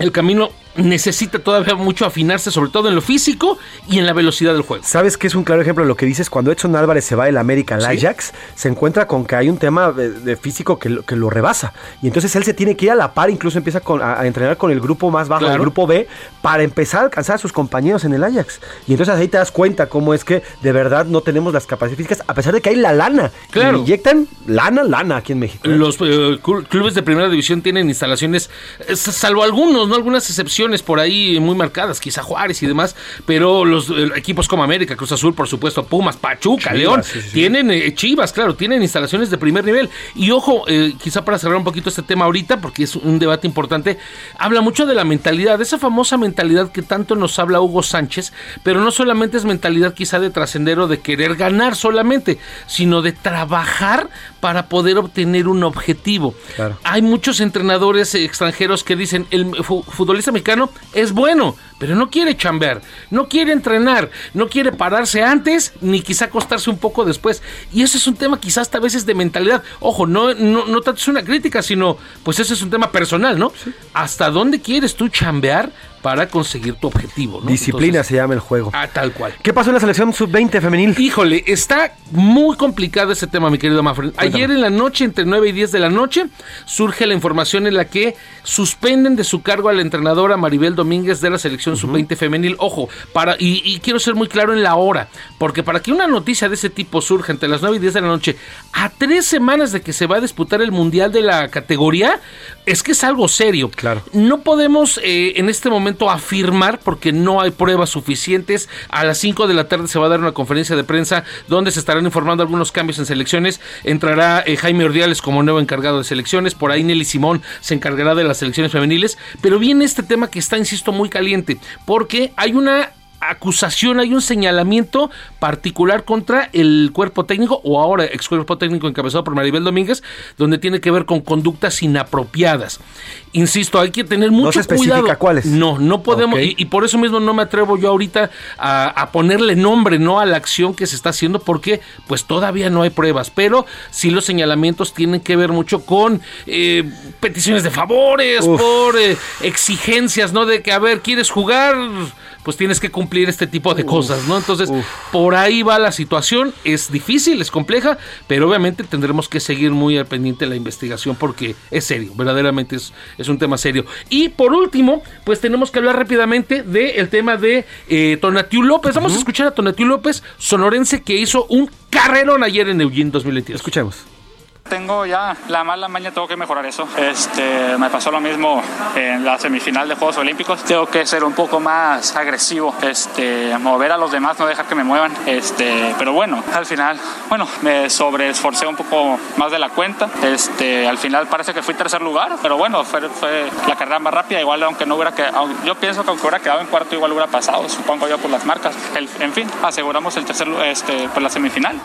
el camino necesita todavía mucho afinarse, sobre todo en lo físico y en la velocidad del juego. ¿Sabes qué es un claro ejemplo de lo que dices? Cuando Edson Álvarez se va del América al Ajax, se encuentra con que hay un tema de, de físico que lo, que lo rebasa. Y entonces él se tiene que ir a la par, incluso empieza con- a, a entrenar con el grupo más bajo, Claro. el grupo B, para empezar a alcanzar a sus compañeros en el Ajax. Y entonces ahí te das cuenta cómo es que de verdad no tenemos las capacidades físicas, a pesar de que hay la lana. Claro. Y inyectan lana, lana aquí en México. ¿eh? Los eh, clu- clubes de primera división tienen instalaciones, eh, salvo algunos, no algunas excepciones por ahí muy marcadas, quizá Juárez y demás, pero los eh, equipos como América, Cruz Azul, por supuesto, Pumas, Pachuca, Chivas, León, sí, sí, sí. tienen eh, Chivas, claro, tienen instalaciones de primer nivel. Y ojo, eh, quizá para cerrar un poquito este tema ahorita, porque es un debate importante, habla mucho de la mentalidad, de esa famosa mentalidad que tanto nos habla Hugo Sánchez, pero no solamente es mentalidad quizá de trascender o de querer ganar solamente, sino de trabajar para poder obtener un objetivo. Claro. Hay muchos entrenadores extranjeros que dicen, el fu- futbolista mexicano es bueno, pero no quiere chambear, no quiere entrenar, no quiere pararse antes, ni quizá acostarse un poco después. Y eso es un tema quizás hasta a veces de mentalidad. Ojo, no, no, no tanto es una crítica, sino pues ese es un tema personal, ¿no? ¿Hasta dónde quieres tú chambear para conseguir tu objetivo? ¿no? Disciplina Entonces, se llama el juego. ah, tal cual. ¿Qué pasó en la selección sub-20 femenil? Híjole, está muy complicado ese tema, mi querido Mafren. Ayer en la noche, entre 9 y 10 de la noche, surge la información en la que suspenden de su cargo a la entrenadora Maribel Domínguez de la selección sub-20 femenil. Ojo, para y, y quiero ser muy claro en la hora, porque para que una noticia de ese tipo surja entre las 9 y 10 de la noche, a tres semanas de que se va a disputar el Mundial de la categoría, es que es algo serio. Claro. No podemos eh, en este momento afirmar, porque no hay pruebas suficientes. A las 5 de la tarde se va a dar una conferencia de prensa donde se estarán informando algunos cambios en selecciones. Entrará eh, Jaime Ordiales como nuevo encargado de selecciones. Por ahí Nelly Simón se encargará de las selecciones femeniles. Pero viene este tema que está, insisto, muy caliente, porque hay una acusación, hay un señalamiento particular contra el cuerpo técnico o ahora ex cuerpo técnico encabezado por Maribel Domínguez, donde tiene que ver con conductas inapropiadas. Insisto, hay que tener mucho se especifica cuidado. cuáles. No, no podemos, y, y por eso mismo no me atrevo yo ahorita a, a ponerle nombre no a la acción que se está haciendo, porque pues todavía no hay pruebas, pero sí los señalamientos tienen que ver mucho con eh, peticiones de favores, Uf. por eh, exigencias, ¿no? De que, a ver, ¿quieres jugar? Pues tienes que cumplir este tipo de cosas, ¿no? Entonces, por ahí va la situación. Es difícil, es compleja, pero obviamente tendremos que seguir muy al pendiente de la investigación porque es serio, verdaderamente es, es un tema serio. Y por último, pues tenemos que hablar rápidamente del tema de eh, Tonatiu López. Vamos a escuchar a Tonatiu López, sonorense, que hizo un carrerón ayer en Eugene 2022. Escuchemos. Tengo ya la mala maña, tengo que mejorar eso. Este, me pasó lo mismo en la semifinal de Juegos Olímpicos. Tengo que ser un poco más agresivo, este, mover a los demás, no dejar que me muevan. Este, pero bueno, al final, bueno, me sobreesforcé un poco más de la cuenta. Este, al final parece que fui tercer lugar, pero bueno, fue, fue la carrera más rápida. Igual, aunque no hubiera quedado, yo pienso que aunque hubiera quedado en cuarto, igual hubiera pasado, supongo yo, por las marcas. El- en fin, aseguramos el tercer, este, pues la semifinal.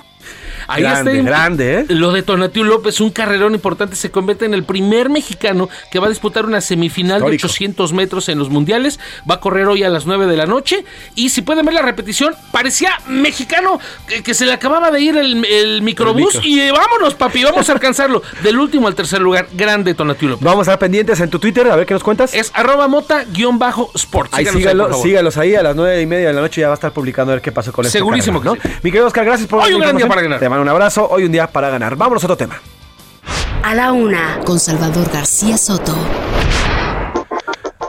Ahí Grande, está. grande, ¿eh? Lo de Tonatiu López, un carrerón importante, se convierte en el primer mexicano que va a disputar una semifinal Histórico. de 800 metros en los mundiales. Va a correr hoy a las 9 de la noche. Y si pueden ver la repetición, parecía mexicano que, que se le acababa de ir el, el microbús. micro. y eh, vámonos, papi, vamos a alcanzarlo. Del último al tercer lugar, grande Tonatiu López. Vamos a estar pendientes en tu Twitter, a ver qué nos cuentas. Es arroba mota-sport. Ahí sígalos ahí a las nueve y media de la noche ya va a estar publicando a ver qué pasó con este Segurísimo carrera, que ¿no? Mi querido Oscar, gracias por Hoy un gran día para ganar. Mando un abrazo, hoy un día para ganar. Vámonos a otro tema. A la una, con Salvador García Soto.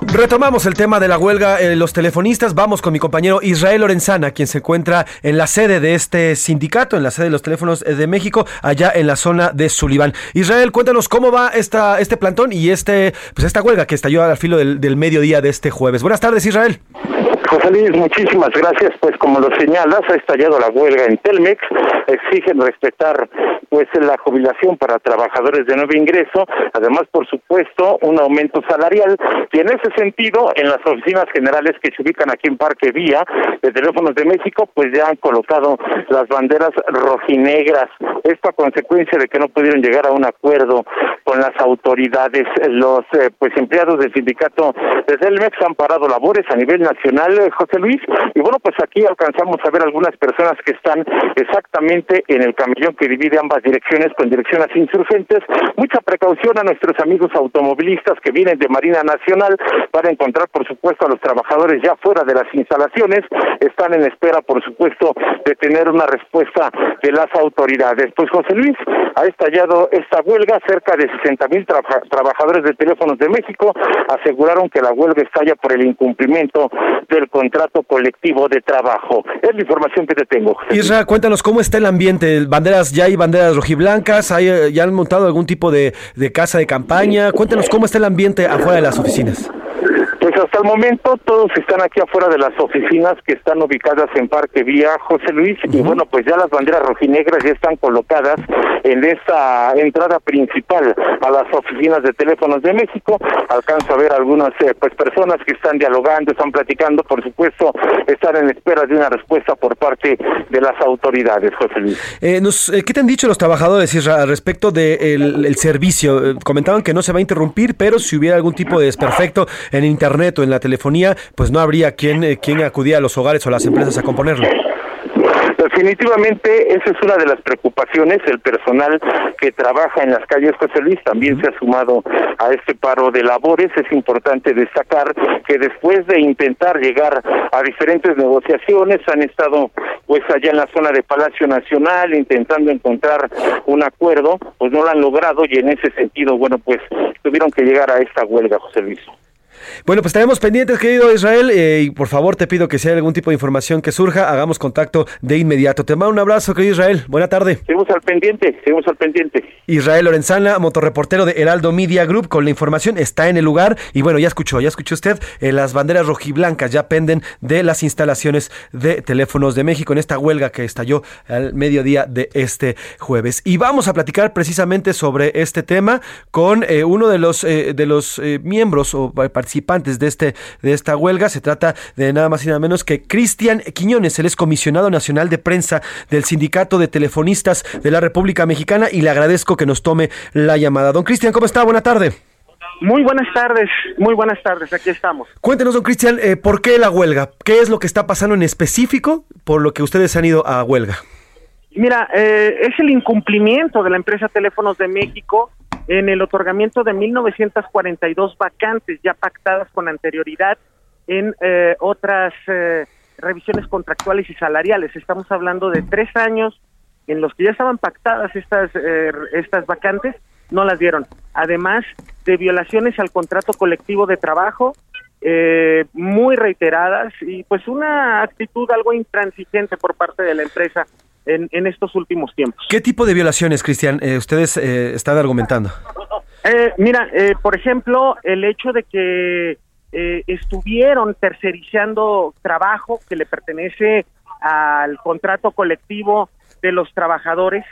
Retomamos el tema de la huelga de los telefonistas. Vamos con mi compañero Israel Lorenzana, quien se encuentra en la sede de este sindicato, en la sede de los teléfonos eh, de México, allá en la zona de Sullivan. Israel, cuéntanos cómo va esta, este plantón y este, pues esta huelga que estalló al filo del, del mediodía de este jueves. Buenas tardes, Israel. José Luis, muchísimas gracias. Pues como lo señalas, ha estallado la huelga en Telmex. Exigen respetar pues la jubilación para trabajadores de nuevo ingreso. Además, por supuesto, un aumento salarial. Y en ese sentido, en las oficinas generales que se ubican aquí en Parque Vía de Teléfonos de México, pues ya han colocado las banderas rojinegras. Esto a consecuencia de que no pudieron llegar a un acuerdo con las autoridades. Los eh, pues empleados del sindicato de Telmex han parado labores a nivel nacional, José Luis. Y bueno, pues aquí alcanzamos a ver algunas personas que están exactamente en el camellón que divide ambas direcciones con dirección a insurgentes. Mucha precaución a nuestros amigos automovilistas que vienen de Marina Nacional para encontrar, por supuesto, a los trabajadores ya fuera de las instalaciones. Están en espera, por supuesto, de tener una respuesta de las autoridades. Pues José Luis, ha estallado esta huelga. Cerca de 60 mil trabajadores de teléfonos de México aseguraron que la huelga estalla por el incumplimiento del contrato colectivo de trabajo. Es la información que te tengo. Isra, cuéntanos cómo está el ambiente. Banderas, ya hay banderas rojiblancas, hay, eh, ya han montado algún tipo de, de casa de campaña. Cuéntanos cómo está el ambiente afuera de las oficinas. Pues hasta el momento todos están aquí afuera de las oficinas que están ubicadas en Parque Vía José Luis y bueno pues ya las banderas rojinegras ya están colocadas en esta entrada principal a las oficinas de teléfonos de México. Alcanzo a ver algunas eh, pues personas que están dialogando, están platicando, por supuesto están en espera de una respuesta por parte de las autoridades, José Luis. Eh, nos, eh, ¿Qué te han dicho los trabajadores, Isra, respecto del el servicio? Eh, comentaban que no se va a interrumpir, pero si hubiera algún tipo de desperfecto en Internet o en la telefonía, pues no habría quien, eh, quien acudía a los hogares o a las empresas a componerlo. Definitivamente esa es una de las preocupaciones. El personal que trabaja en las calles José Luis también se ha sumado a este paro de labores. Es importante destacar que después de intentar llegar a diferentes negociaciones han estado pues allá en la zona de Palacio Nacional intentando encontrar un acuerdo, pues no lo han logrado y en ese sentido, bueno, pues tuvieron que llegar a esta huelga, José Luis. Bueno, pues estaremos pendientes, querido Israel, eh, y por favor te pido que si hay algún tipo de información que surja, hagamos contacto de inmediato. Te mando un abrazo, querido Israel. Buena tarde. Seguimos al pendiente, seguimos al pendiente. Israel Lorenzana, motorreportero de Heraldo Media Group, con la información está en el lugar. Y bueno, ya escuchó, ya escuchó usted, eh, las banderas rojiblancas ya penden de las instalaciones de teléfonos de México en esta huelga que estalló al mediodía de este jueves. Y vamos a platicar precisamente sobre este tema con eh, uno de los, de los miembros o participantes de, este, de esta huelga. Se trata de nada más y nada menos que Cristian Quiñones. Él es comisionado nacional de prensa del Sindicato de Telefonistas de la República Mexicana y le agradezco que nos tome la llamada. Don Cristian, ¿cómo está? Buena tarde. Muy buenas tardes, muy buenas tardes, aquí estamos. Cuéntenos, don Cristian, eh, ¿por qué la huelga? ¿Qué es lo que está pasando en específico por lo que ustedes han ido a huelga? Mira, eh, es el incumplimiento de la empresa Teléfonos de México en el otorgamiento de 1942 vacantes ya pactadas con anterioridad en eh, otras eh, revisiones contractuales y salariales. Estamos hablando de tres años en los que ya estaban pactadas estas, eh, estas vacantes, no las dieron. Además de violaciones al contrato colectivo de trabajo, eh, muy reiteradas y pues una actitud algo intransigente por parte de la empresa en, en estos últimos tiempos. ¿Qué tipo de violaciones, Cristian, eh, ustedes eh, están argumentando? Eh, mira, eh, por ejemplo, el hecho de que eh, estuvieron tercerizando trabajo que le pertenece al contrato colectivo de los trabajadores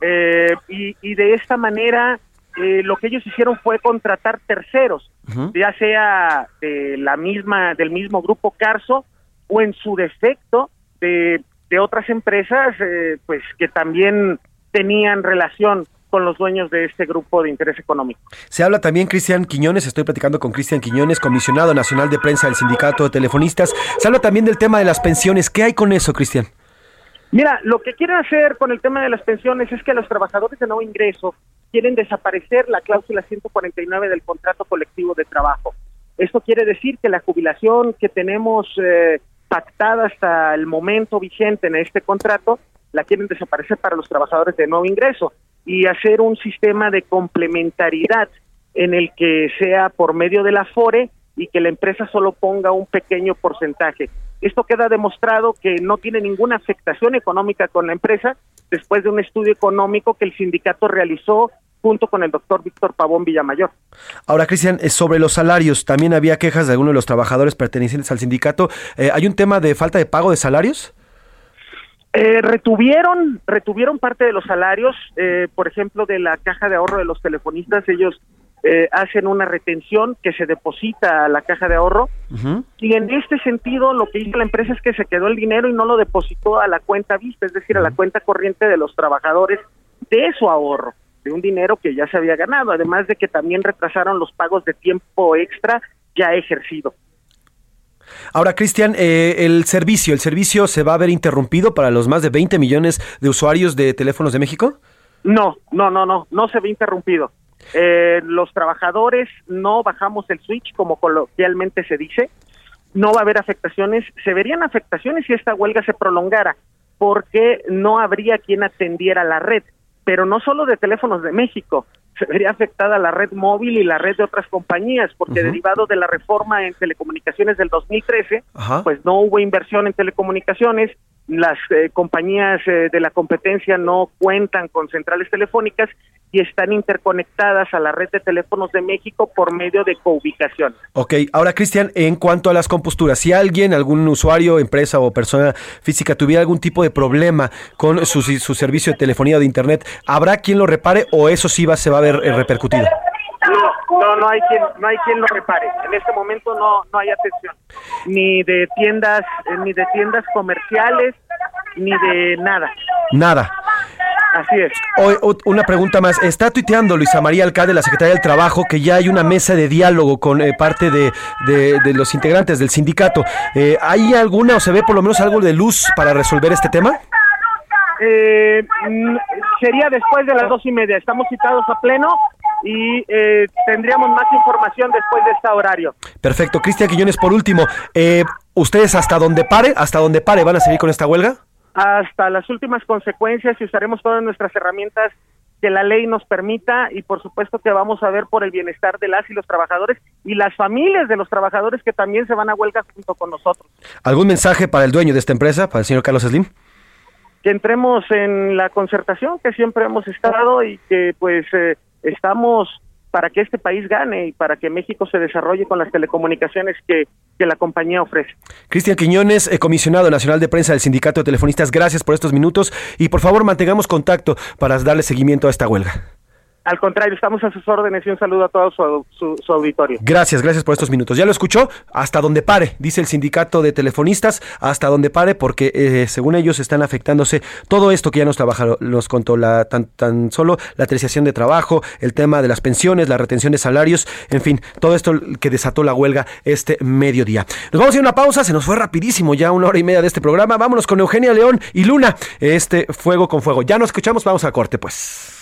eh, y, y de esta manera eh, lo que ellos hicieron fue contratar terceros, ya sea de la misma del mismo grupo Carso o en su defecto de, de otras empresas, eh, pues que también tenían relación con los dueños de este grupo de interés económico. Se habla también Cristian Quiñones, estoy platicando con Cristian Quiñones, comisionado nacional de prensa del Sindicato de Telefonistas. Se habla también del tema de las pensiones. ¿Qué hay con eso, Cristian? Mira, lo que quieren hacer con el tema de las pensiones es que los trabajadores de nuevo ingreso quieren desaparecer la cláusula 149 del contrato colectivo de trabajo. Esto quiere decir que la jubilación que tenemos eh, pactada hasta el momento vigente en este contrato la quieren desaparecer para los trabajadores de nuevo ingreso y hacer un sistema de complementariedad en el que sea por medio de la FORE y que la empresa solo ponga un pequeño porcentaje. Esto queda demostrado que no tiene ninguna afectación económica con la empresa después de un estudio económico que el sindicato realizó junto con el doctor Víctor Pavón Villamayor. Ahora, Cristian, eh, sobre los salarios, también había quejas de algunos de los trabajadores pertenecientes al sindicato. Eh, ¿Hay un tema de falta de pago de salarios? Eh, retuvieron, retuvieron parte de los salarios, eh, por ejemplo, de la caja de ahorro de los telefonistas, ellos eh, hacen una retención que se deposita a la caja de ahorro y en este sentido lo que hizo la empresa es que se quedó el dinero y no lo depositó a la cuenta vista, es decir, a la cuenta corriente de los trabajadores de su ahorro, de un dinero que ya se había ganado, además de que también retrasaron los pagos de tiempo extra ya ejercido. Ahora, Cristian, eh, el servicio, ¿el servicio se va a ver interrumpido para los más de 20 millones de usuarios de teléfonos de México? No, no, no, no, no se ve interrumpido. Eh, los trabajadores no bajamos el switch, como coloquialmente se dice. No va a haber afectaciones. Se verían afectaciones si esta huelga se prolongara, porque no habría quien atendiera la red. Pero no solo de teléfonos de México, se vería afectada la red móvil y la red de otras compañías, porque derivado de la reforma en telecomunicaciones del 2013, Ajá. pues no hubo inversión en telecomunicaciones, las eh, compañías eh, de la competencia no cuentan con centrales telefónicas y están interconectadas a la red de teléfonos de México por medio de coubicación. Ok, ahora Cristian, en cuanto a las composturas, si alguien, algún usuario, empresa o persona física tuviera algún tipo de problema con su, su servicio de telefonía o de internet, ¿habrá quien lo repare o eso sí va, se va a ver eh, repercutido? No, no, no hay quien, no hay quien lo repare. En este momento no, no hay atención, ni de tiendas, eh, ni de tiendas comerciales, ni de nada. Nada. Así es. O- una pregunta más. Está tuiteando Luisa María Alcalde, la secretaria del Trabajo, que ya hay una mesa de diálogo con eh, parte de, de- de los integrantes del sindicato. Eh, ¿Hay alguna o se ve por lo menos algo de luz para resolver este tema? Eh, sería después de las dos y media. Estamos citados a pleno y eh, tendríamos más información después de este horario. Perfecto. Cristian Quiñones, por último, eh, ¿ustedes hasta donde pare, hasta donde pare van a seguir con esta huelga? Hasta las últimas consecuencias y usaremos todas nuestras herramientas que la ley nos permita y por supuesto que vamos a ver por el bienestar de las y los trabajadores y las familias de los trabajadores que también se van a huelga junto con nosotros. ¿Algún mensaje para el dueño de esta empresa, para el señor Carlos Slim? que entremos en la concertación que siempre hemos estado y que pues eh, estamos para que este país gane y para que México se desarrolle con las telecomunicaciones que, que la compañía ofrece. Cristian Quiñones, eh, comisionado nacional de prensa del Sindicato de Telefonistas, gracias por estos minutos y por favor mantengamos contacto para darle seguimiento a esta huelga. Al contrario, estamos a sus órdenes y un saludo a todo su, auditorio. Gracias, gracias por estos minutos. Ya lo escuchó, hasta donde pare, dice el sindicato de telefonistas, hasta donde pare, porque eh, según ellos están afectándose todo esto que ya nos trabaja, nos contó tan, tan solo la terciación de trabajo, el tema de las pensiones, la retención de salarios, en fin, todo esto que desató la huelga este mediodía. Nos vamos a ir a una pausa, se nos fue rapidísimo ya una hora y media de este programa. Vámonos con Eugenia León y Luna, este Fuego con Fuego. Ya nos escuchamos, vamos a corte pues.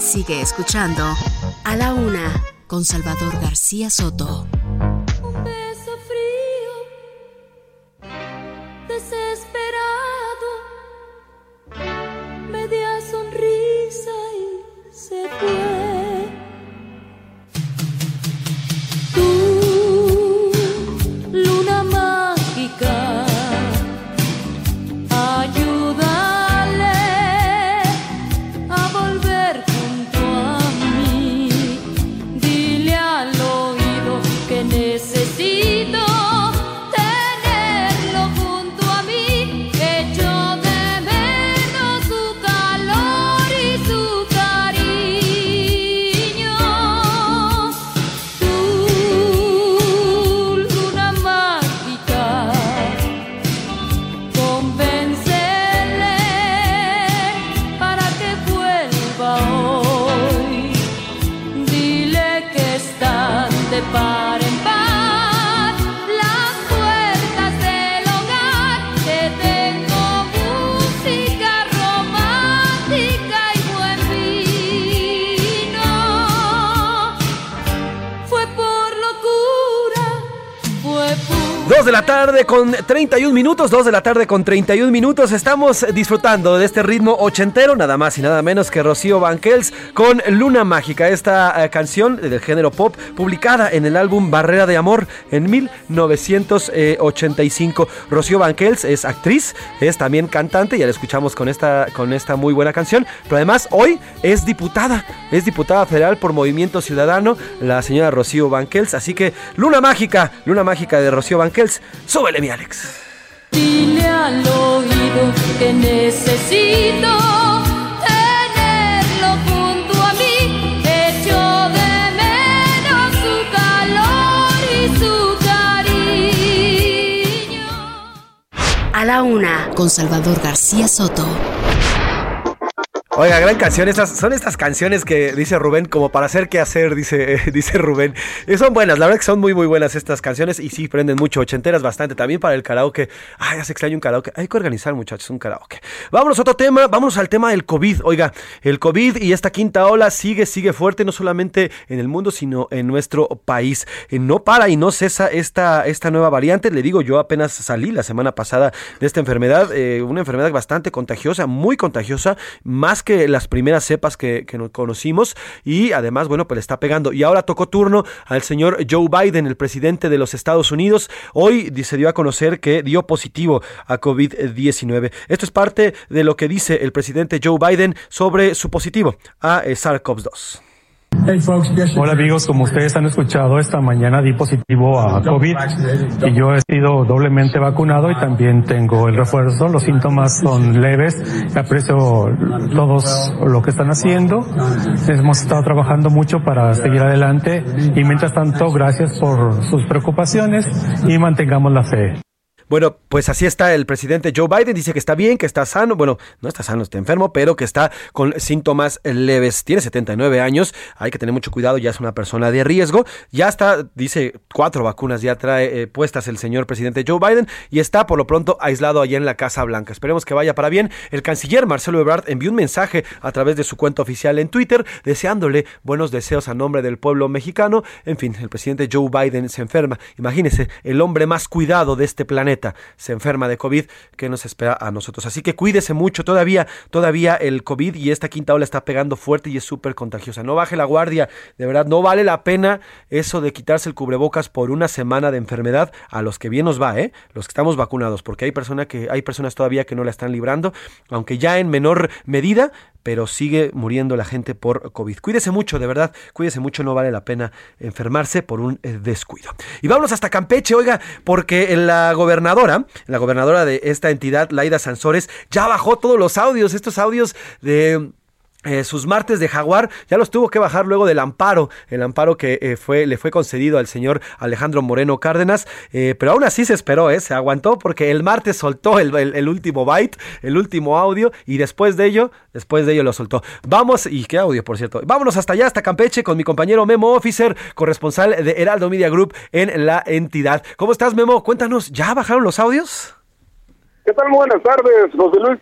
Sigue escuchando A la Una con Salvador García Soto. Tarde con 31 minutos, 2 de la tarde con 31 minutos. Estamos disfrutando de este ritmo ochentero, nada más y nada menos que Rocío Banquels con Luna Mágica, esta eh, canción del género pop publicada en el álbum Barrera de Amor en 1985. Rocío Banquels es actriz, es también cantante, ya la escuchamos con esta, con esta muy buena canción, pero además hoy es diputada, es diputada federal por Movimiento Ciudadano, la señora Rocío Banquels. Así que Luna Mágica, Luna Mágica de Rocío Banquels, súbele mi Alex. Dile al oído que necesito tenerlo junto a mí. Echo de menos su calor y su cariño. A la Una con Salvador García Soto. Oiga, gran canción. Estas, son estas canciones que dice Rubén como para hacer qué hacer, dice, dice Rubén. Y son buenas, la verdad que son muy, muy buenas estas canciones. Y sí, prenden mucho, ochenteras bastante. También para el karaoke. Ay, ya se extraño un karaoke. Hay que organizar, muchachos, un karaoke. Vámonos a otro tema. Vámonos al tema del COVID. Oiga, el COVID y esta quinta ola sigue, sigue fuerte, no solamente en el mundo, sino en nuestro país. Eh, No para y no cesa esta, esta nueva variante. Le digo, yo apenas salí la semana pasada de esta enfermedad. eh, una enfermedad bastante contagiosa, muy contagiosa, más que las primeras cepas que, que conocimos. Y además, bueno, pues le está pegando. Y ahora tocó turno al señor Joe Biden, el presidente de los Estados Unidos. Hoy se dio a conocer que dio positivo a COVID-19. Esto es parte de lo que dice el presidente Joe Biden sobre su positivo a eh, SARS-CoV-2. Hola amigos, como ustedes han escuchado, esta mañana di positivo a COVID y yo he sido doblemente vacunado y también tengo el refuerzo. Los síntomas son leves. Aprecio todos lo que están haciendo. Hemos estado trabajando mucho para seguir adelante y mientras tanto, gracias por sus preocupaciones y mantengamos la fe. Bueno, pues así está el presidente Joe Biden. Dice que está bien, que está sano. Bueno, no está sano, está enfermo, pero que está con síntomas leves. Tiene 79 años. Hay que tener mucho cuidado. Ya es una persona de riesgo. Ya está, dice, cuatro vacunas ya trae eh, puestas el señor presidente Joe Biden y está por lo pronto aislado allá en la Casa Blanca. Esperemos que vaya para bien. El canciller Marcelo Ebrard envió un mensaje a través de su cuenta oficial en Twitter deseándole buenos deseos a nombre del pueblo mexicano. En fin, el presidente Joe Biden se enferma. Imagínese, el hombre más cuidado de este planeta se enferma de COVID, ¿qué nos espera a nosotros? Así que cuídese mucho, todavía, todavía el COVID y esta quinta ola está pegando fuerte y es súper contagiosa. No baje la guardia, de verdad, no vale la pena eso de quitarse el cubrebocas por una semana de enfermedad a los que bien nos va, ¿eh? Los que estamos vacunados, porque hay, que, hay personas todavía que no la están librando, aunque ya en menor medida, pero sigue muriendo la gente por COVID. Cuídese mucho, de verdad, cuídese mucho, no vale la pena enfermarse por un eh, descuido. Y vámonos hasta Campeche, oiga, porque la gobernadora, la gobernadora de esta entidad, Laida Sansores, ya bajó todos los audios, estos audios de eh, sus martes de jaguar ya los tuvo que bajar luego del amparo, el amparo que eh, fue, le fue concedido al señor Alejandro Moreno Cárdenas, eh, pero aún así se esperó, eh, se aguantó porque el martes soltó el, último byte, el último audio y después de ello, después de ello lo soltó. Vamos, y qué audio por cierto, vámonos hasta allá, hasta Campeche con mi compañero Memo Officer, corresponsal de Heraldo Media Group en la entidad. ¿Cómo estás Memo? Cuéntanos, ¿ya bajaron los audios? ¿Qué tal? Buenas tardes, José Luis.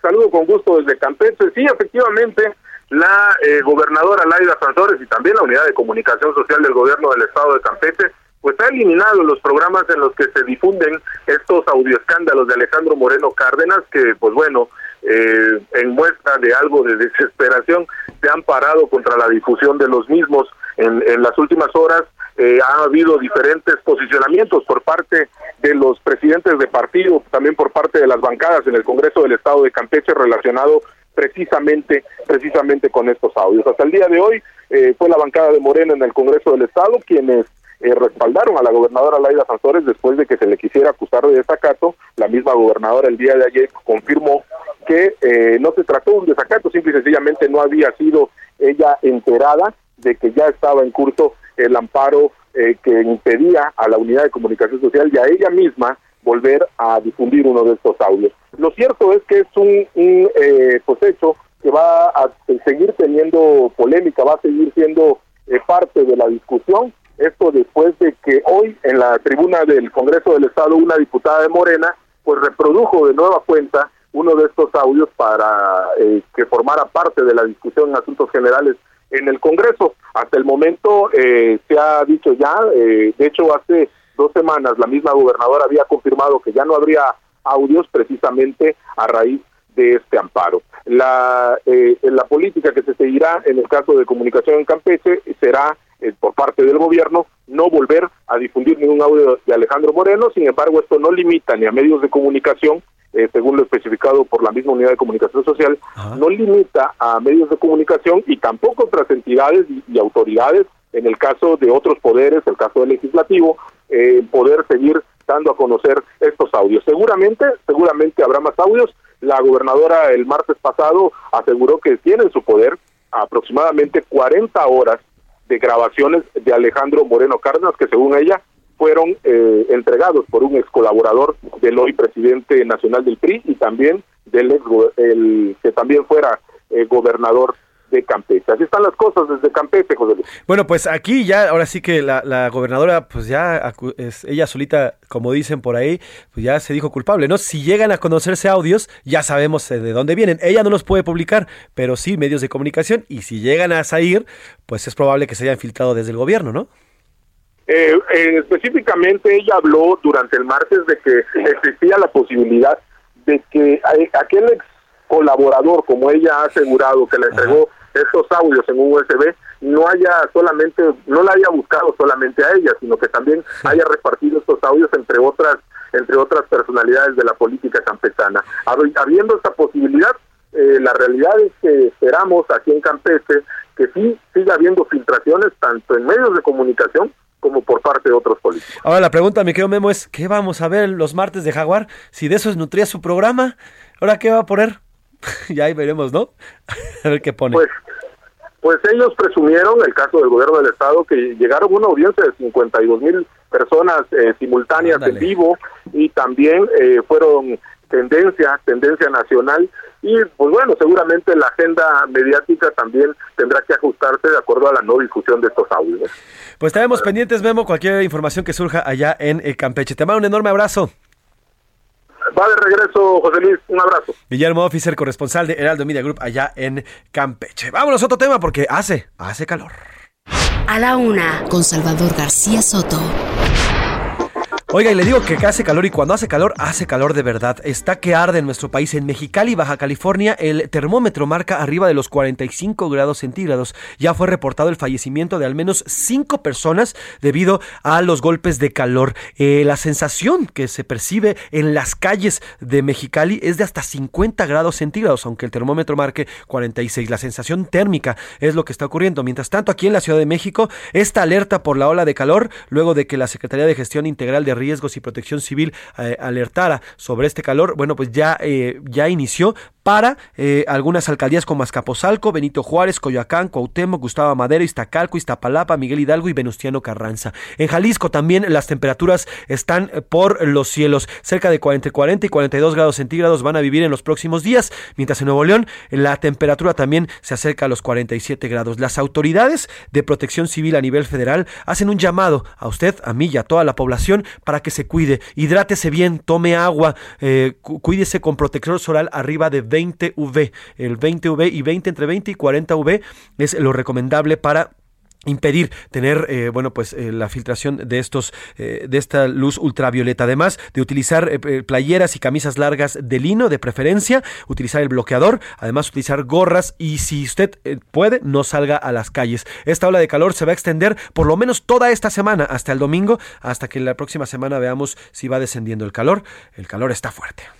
Saludo con gusto desde Campeche. Sí, efectivamente, la eh, gobernadora Laida Sansores y también la unidad de comunicación social del gobierno del estado de Campeche, pues ha eliminado los programas en los que se difunden estos audioescándalos de Alejandro Moreno Cárdenas, que pues bueno, eh, en muestra de algo de desesperación, se han parado contra la difusión de los mismos. En las últimas horas eh, ha habido diferentes posicionamientos por parte de los presidentes de partido, también por parte de las bancadas en el Congreso del Estado de Campeche relacionado precisamente precisamente con estos audios. Hasta el día de hoy eh, fue la bancada de Morena en el Congreso del Estado quienes eh, respaldaron a la gobernadora Laida Sansores después de que se le quisiera acusar de desacato. La misma gobernadora el día de ayer confirmó que eh, no se trató de un desacato, simple y sencillamente no había sido ella enterada de que ya estaba en curso el amparo eh, que impedía a la unidad de comunicación social y a ella misma volver a difundir uno de estos audios. Lo cierto es que es un, un eh, pues hecho que va a seguir teniendo polémica, va a seguir siendo eh, parte de la discusión. Esto después de que hoy en la tribuna del Congreso del Estado una diputada de Morena pues reprodujo de nueva cuenta uno de estos audios para eh, que formara parte de la discusión en asuntos generales en el Congreso. Hasta el momento eh, se ha dicho ya, eh, de hecho hace dos semanas la misma gobernadora había confirmado que ya no habría audios precisamente a raíz de este amparo. La, eh, la política que se seguirá en el caso de comunicación en Campeche será eh, por parte del gobierno no volver a difundir ningún audio de Alejandro Moreno, sin embargo esto no limita ni a medios de comunicación, eh, según lo especificado por la misma unidad de comunicación social, no limita a medios de comunicación y tampoco otras entidades y, y autoridades, en el caso de otros poderes, el caso del legislativo, eh, poder seguir dando a conocer estos audios. Seguramente, seguramente habrá más audios. La gobernadora el martes pasado aseguró que tiene en su poder aproximadamente 40 horas de grabaciones de Alejandro Moreno Cárdenas, que según ella fueron eh, entregados por un ex colaborador del hoy presidente nacional del PRI y también del ex el que también fuera eh, gobernador de Campeche. Así están las cosas desde Campeche, José Luis. Bueno, pues aquí ya, ahora sí que la, gobernadora, pues ya, es, ella solita, como dicen por ahí, pues ya se dijo culpable, ¿no? Si llegan a conocerse audios, ya sabemos eh, de dónde vienen. Ella no los puede publicar, pero sí medios de comunicación, y si llegan a salir, pues es probable que se hayan filtrado desde el gobierno, ¿no? Eh, eh, específicamente ella habló durante el martes de que existía la posibilidad de que eh, aquel ex colaborador, como ella ha asegurado, que le entregó estos audios en un USB, no haya solamente, no la haya buscado solamente a ella, sino que también haya repartido estos audios entre otras, entre otras personalidades de la política campesana. Hab- Habiendo esta posibilidad, eh, la realidad es que esperamos aquí en Campeche que sí siga habiendo filtraciones tanto en medios de comunicación como por parte de otros políticos. Ahora la pregunta, mi querido Memo, es, ¿qué vamos a ver los martes de Jaguar? Si de eso nutría su programa, ¿ahora qué va a poner? ya ahí veremos, ¿no? a ver qué pone. Pues, pues ellos presumieron, el caso del gobierno del estado, que llegaron a una audiencia de 52 mil personas eh, simultáneas Ándale. en vivo y también eh, fueron tendencia, tendencia nacional y pues bueno, seguramente la agenda mediática también tendrá que ajustarse de acuerdo a la no difusión de estos audios. Pues estaremos pendientes, Memo, cualquier información que surja allá en eh, Campeche. Te mando un enorme abrazo. Va de regreso, José Luis, un abrazo. Guillermo Officer, corresponsal de Heraldo Media Group allá en Campeche. Vámonos a otro tema porque hace, hace calor. A la una, con Salvador García Soto. Oiga, y le digo que hace calor y cuando hace calor, hace calor de verdad. Está que arde en nuestro país. En Mexicali, Baja California, el termómetro marca arriba de los 45 grados centígrados. Ya fue reportado el fallecimiento de al menos 5 personas debido a los golpes de calor. Eh, la sensación que se percibe en las calles de Mexicali es de hasta 50 grados centígrados, aunque el termómetro marque 46. La sensación térmica es lo que está ocurriendo. Mientras tanto, aquí en la Ciudad de México, esta alerta por la ola de calor, luego de que la Secretaría de Gestión Integral de Riesgos y Protección Civil eh, alertara sobre este calor, bueno, pues ya, eh, ya inició para eh, algunas alcaldías como Azcapotzalco, Benito Juárez, Coyoacán, Cuauhtémoc, Gustavo Madero, Iztacalco, Iztapalapa, Miguel Hidalgo y Venustiano Carranza. En Jalisco también las temperaturas están eh, por los cielos. Cerca de 40, 40 y 42 grados centígrados van a vivir en los próximos días, mientras en Nuevo León la temperatura también se acerca a los 47 grados. Las autoridades de protección civil a nivel federal hacen un llamado a usted, a mí y a toda la población para que se cuide, hidrátese bien, tome agua, eh, cu- cuídese con protector solar arriba de 20V. El 20V y 20 entre 20 y 40V es lo recomendable para impedir tener eh, bueno pues eh, la filtración de estos eh, de esta luz ultravioleta. Además de utilizar playeras y camisas largas de lino de preferencia utilizar el bloqueador además utilizar gorras y si usted puede no salga a las calles. Esta ola de calor se va a extender por lo menos toda esta semana hasta el domingo hasta que la próxima semana veamos si va descendiendo el calor. El calor está fuerte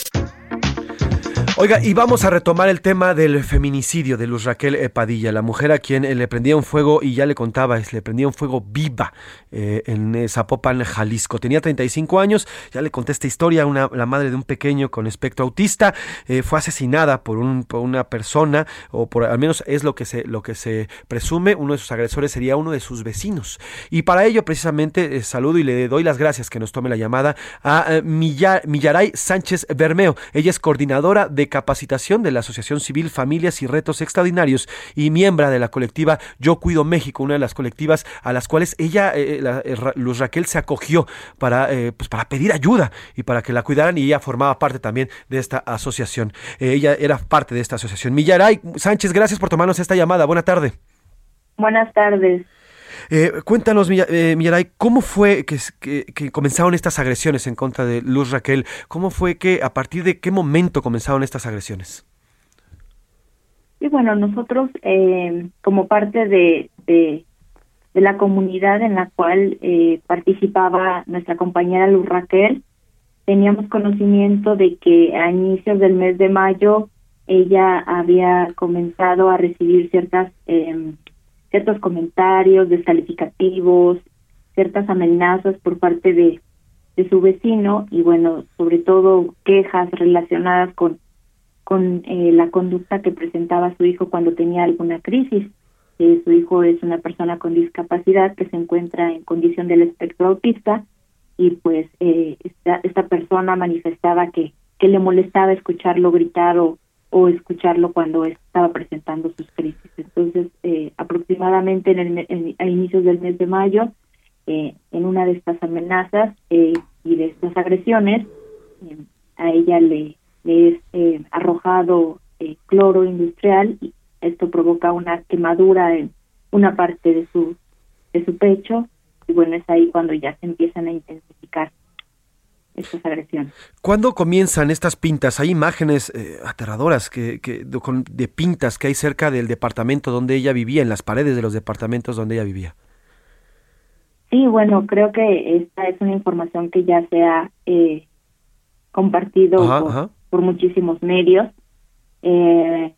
Oiga, y vamos a retomar el tema del feminicidio de Luz Raquel eh, Padilla, la mujer a quien eh, le prendía un fuego, y ya le contaba, le prendía un fuego viva eh, en Zapopan, Jalisco. Tenía 35 años, ya le conté esta historia, una, la madre de un pequeño con espectro autista, fue asesinada por, un, por una persona, o por al menos es lo que, se, lo que se presume, uno de sus agresores sería uno de sus vecinos. Y para ello, precisamente, saludo y le doy las gracias que nos tome la llamada a Milla- Millaray Sánchez Bermeo. Ella es coordinadora de capacitación de la Asociación Civil Familias y Retos Extraordinarios y miembro de la colectiva Yo Cuido México, una de las colectivas a las cuales ella, eh, la- eh, Luz Raquel, se acogió para, eh, pues para pedir ayuda y para que la cuidaran y ella formaba parte también de esta asociación. Eh, ella era parte de esta asociación. Millaray Sánchez, gracias por tomarnos esta llamada. Buena tarde. Buenas tardes. Eh, cuéntanos, eh, Millaray, ¿cómo fue que, comenzaron estas agresiones en contra de Luz Raquel? ¿Cómo fue que, a partir de qué momento comenzaron estas agresiones? Y bueno, nosotros eh, como parte de, de, de la comunidad en la cual eh, participaba nuestra compañera Luz Raquel, teníamos conocimiento de que a inicios del mes de mayo ella había comenzado a recibir ciertas eh, ciertos comentarios descalificativos, ciertas amenazas por parte de, su vecino y bueno, sobre todo quejas relacionadas con con eh, la conducta que presentaba su hijo cuando tenía alguna crisis. Eh, su hijo es una persona con discapacidad que se encuentra en condición del espectro autista y pues eh, esta, esta persona manifestaba que, que le molestaba escucharlo gritar o, o escucharlo cuando estaba presentando sus crisis. Entonces, eh, aproximadamente en el, en- a inicios del mes de mayo, eh, en una de estas amenazas eh, y de estas agresiones, eh, a ella le, le es eh, arrojado eh, cloro industrial y esto provoca una quemadura en una parte de su de su pecho y bueno es ahí cuando ya se empiezan a intensificar estas agresiones. ¿Cuándo comienzan estas pintas? Hay imágenes eh, aterradoras que, que- de, con- de pintas que hay cerca del departamento donde ella vivía, en las paredes de los departamentos donde ella vivía. Sí, bueno, creo que esta es una información que ya se ha eh, compartido Ajá, por, ajá. por muchísimos medios. Eh,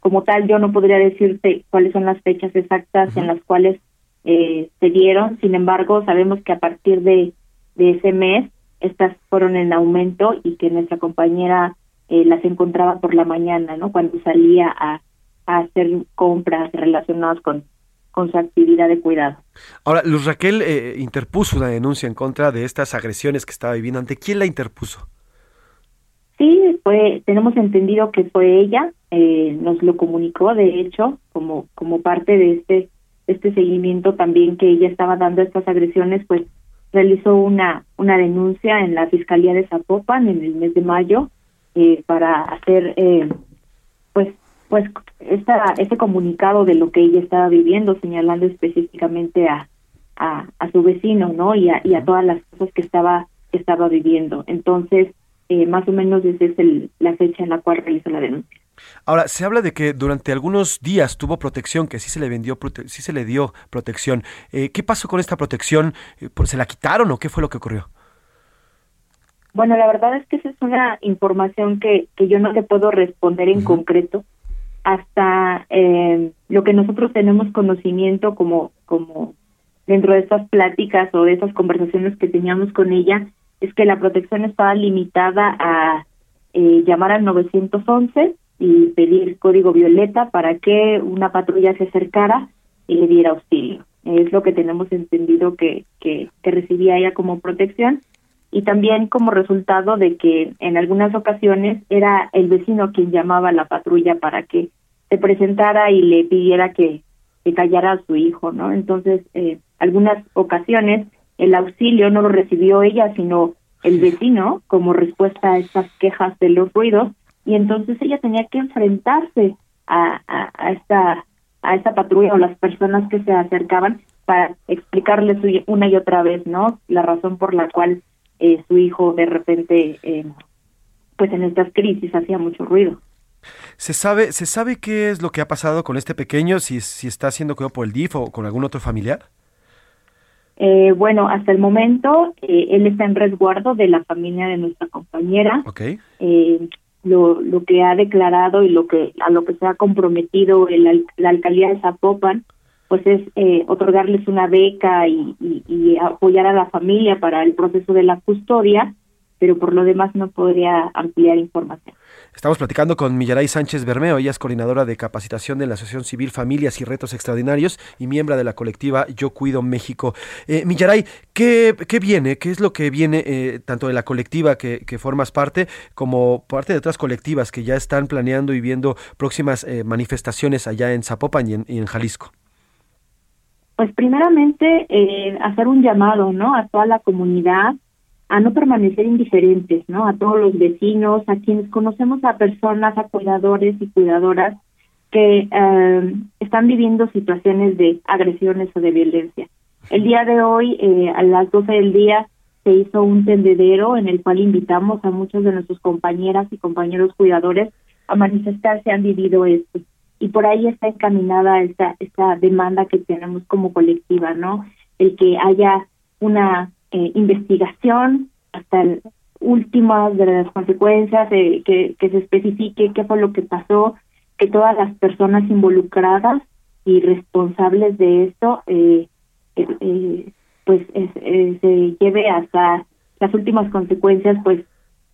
como tal, yo no podría decirte cuáles son las fechas exactas en las cuales eh, se dieron. Sin embargo, sabemos que a partir de, de ese mes estas fueron en aumento y que nuestra compañera eh, las encontraba por la mañana, ¿no? Cuando salía a, a hacer compras relacionadas con, con su actividad de cuidado. Ahora, Luz Raquel eh, interpuso una denuncia en contra de estas agresiones que estaba viviendo. ¿Ante quién la interpuso? Sí, fue, tenemos entendido que fue ella, eh, nos lo comunicó, de hecho, como como parte de este este seguimiento también que ella estaba dando a estas agresiones, pues realizó una una denuncia en la fiscalía de Zapopan en el mes de mayo eh, para hacer eh, pues pues esta este comunicado de lo que ella estaba viviendo, señalando específicamente a a, a su vecino, ¿no? Y a, y a todas las cosas que estaba que estaba viviendo. Entonces eh, más o menos esa es el, la fecha en la cual realizó la denuncia. Ahora, se habla de que durante algunos días tuvo protección, que sí se le vendió, prote- sí se le dio protección. Eh, ¿Qué pasó con esta protección? Eh, ¿por- ¿Se la quitaron o qué fue lo que ocurrió? Bueno, la verdad es que esa es una información que, que yo no te puedo responder en concreto hasta eh, lo que nosotros tenemos conocimiento como, como dentro de estas pláticas o de estas conversaciones que teníamos con ella, es que la protección estaba limitada a eh, llamar al 911 y pedir código violeta para que una patrulla se acercara y le diera auxilio. Es lo que tenemos entendido que, que, que recibía ella como protección y también como resultado de que en algunas ocasiones era el vecino quien llamaba a la patrulla para que se presentara y le pidiera que, que callara a su hijo, ¿no? Entonces, eh, algunas ocasiones el auxilio no lo recibió ella, sino el vecino, como respuesta a estas quejas de los ruidos, y entonces ella tenía que enfrentarse a, a, a esta a esta patrulla o las personas que se acercaban para explicarles su- una y otra vez, ¿no? La razón por la cual eh, su hijo de repente, eh, pues en estas crisis hacía mucho ruido. ¿Se sabe, ¿Se sabe qué es lo que ha pasado con este pequeño? Si, si está siendo cuidado por el DIF o con algún otro familiar. Eh, bueno, hasta el momento eh, él está en resguardo de la familia de nuestra compañera. Ok. Eh, lo, lo que ha declarado y lo que a lo que se ha comprometido el la alcaldía de Zapopan, pues es eh, otorgarles una beca y, y- y apoyar a la familia para el proceso de la custodia, pero por lo demás no podría ampliar información. Estamos platicando con Millaray Sánchez Bermeo, ella es coordinadora de capacitación de la Asociación Civil Familias y Retos Extraordinarios y miembro de la colectiva Yo Cuido México. Eh, Millaray, ¿qué, qué viene? ¿Qué es lo que viene eh, tanto de la colectiva que, que formas parte como parte de otras colectivas que ya están planeando y viendo próximas eh, manifestaciones allá en Zapopan y en, Jalisco? Pues primeramente hacer un llamado, ¿no? A toda la comunidad a no permanecer indiferentes, ¿no? A todos los vecinos, a quienes conocemos a personas, a cuidadores y cuidadoras que eh, están viviendo situaciones de agresiones o de violencia. El día de hoy, eh, a las 12 del día, se hizo un tendedero en el cual invitamos a muchos de nuestros compañeras y compañeros cuidadores a manifestarse han vivido esto. Y por ahí está encaminada esta, esta demanda que tenemos como colectiva, ¿no? El que haya una eh, investigación hasta el últimas de las consecuencias, eh, que, se especifique qué fue lo que pasó, que todas las personas involucradas y responsables de esto, eh, eh, eh, pues es- eh, se lleve hasta las últimas consecuencias, pues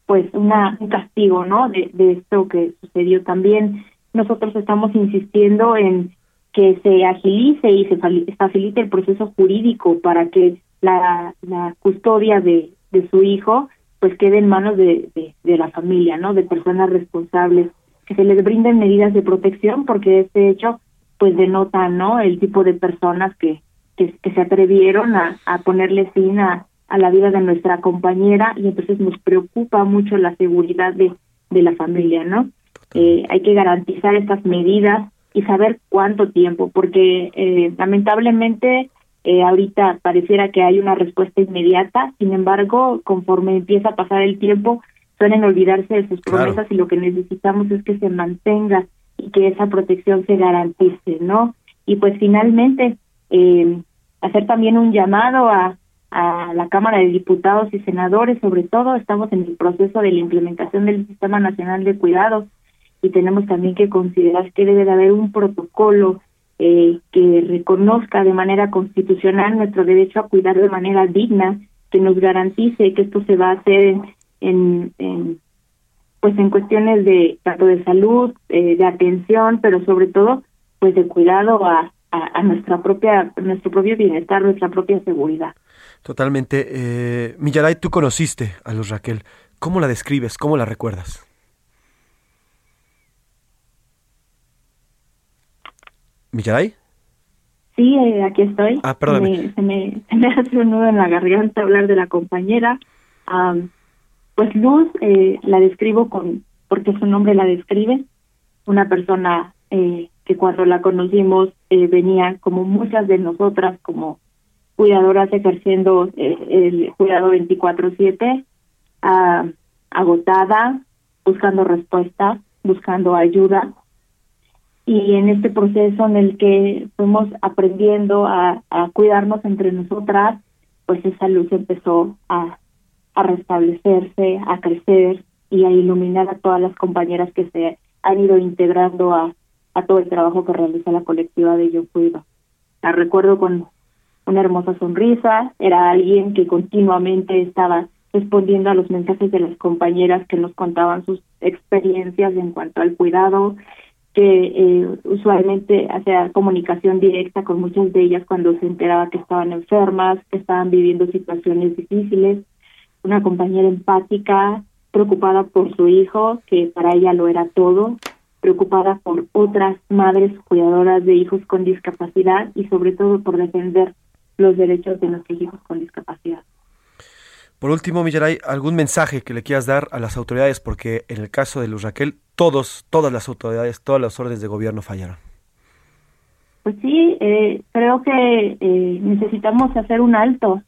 pues una un castigo, ¿no? De, esto que sucedió también. Nosotros estamos insistiendo en que se agilice y se facilite el proceso jurídico para que la, la custodia de, de su hijo pues quede en manos de, de, de la familia, ¿no? De personas responsables, que se les brinden medidas de protección porque este hecho pues denota, ¿no? El tipo de personas que, que, que se atrevieron a, a ponerle fin a, a la vida de nuestra compañera y entonces nos preocupa mucho la seguridad de, de la familia, ¿no? Eh, hay que garantizar estas medidas y saber cuánto tiempo, porque eh, lamentablemente eh, ahorita pareciera que hay una respuesta inmediata, sin embargo, conforme empieza a pasar el tiempo, suelen olvidarse de sus Claro. promesas y lo que necesitamos es que se mantenga y que esa protección se garantice, ¿no? Y pues finalmente, eh, hacer también un llamado a, a la Cámara de Diputados y Senadores, sobre todo estamos en el proceso de la implementación del Sistema Nacional de Cuidados y tenemos también que considerar que debe de haber un protocolo eh, que reconozca de manera constitucional nuestro derecho a cuidar de manera digna, que nos garantice que esto se va a hacer en, en, pues en cuestiones de tanto de salud, eh, de atención, pero sobre todo pues de cuidado a nuestra propia nuestro propio bienestar, nuestra propia seguridad. Totalmente. Eh, Millaray, tú conociste a Luz Raquel. ¿Cómo la describes? ¿Cómo la recuerdas? ¿Millaray? Sí, eh, aquí estoy. Ah, perdóname. Me- se, me, se me hace un nudo en la garganta hablar de la compañera. Am, pues Luz eh, la describo con porque su nombre la describe. Una persona eh, que cuando la conocimos eh, venía como muchas de nosotras como cuidadoras ejerciendo eh, el cuidado 24/7, ah, agotada, buscando respuestas, buscando ayuda y en este proceso en el que fuimos aprendiendo a, cuidarnos entre nosotras, pues esa luz empezó a, a restablecerse, a crecer y a iluminar a todas las compañeras que se han ido integrando a, a todo el trabajo que realiza la colectiva de Yo Cuido. La recuerdo con una hermosa sonrisa, era alguien que continuamente estaba respondiendo a los mensajes de las compañeras que nos contaban sus experiencias en cuanto al cuidado, que eh, usualmente hacía comunicación directa con muchas de ellas cuando se enteraba que estaban enfermas, que estaban viviendo situaciones difíciles, una compañera empática, preocupada por su hijo, que para ella lo era todo, preocupada por otras madres cuidadoras de hijos con discapacidad y sobre todo por defender los derechos de nuestros hijos con discapacidad. Por último, Millaray, ¿algún mensaje que le quieras dar a las autoridades? Porque en el caso de Luz Raquel, todos, todas las autoridades, todas las órdenes de gobierno fallaron. Pues sí, eh, creo que eh, necesitamos hacer un alto.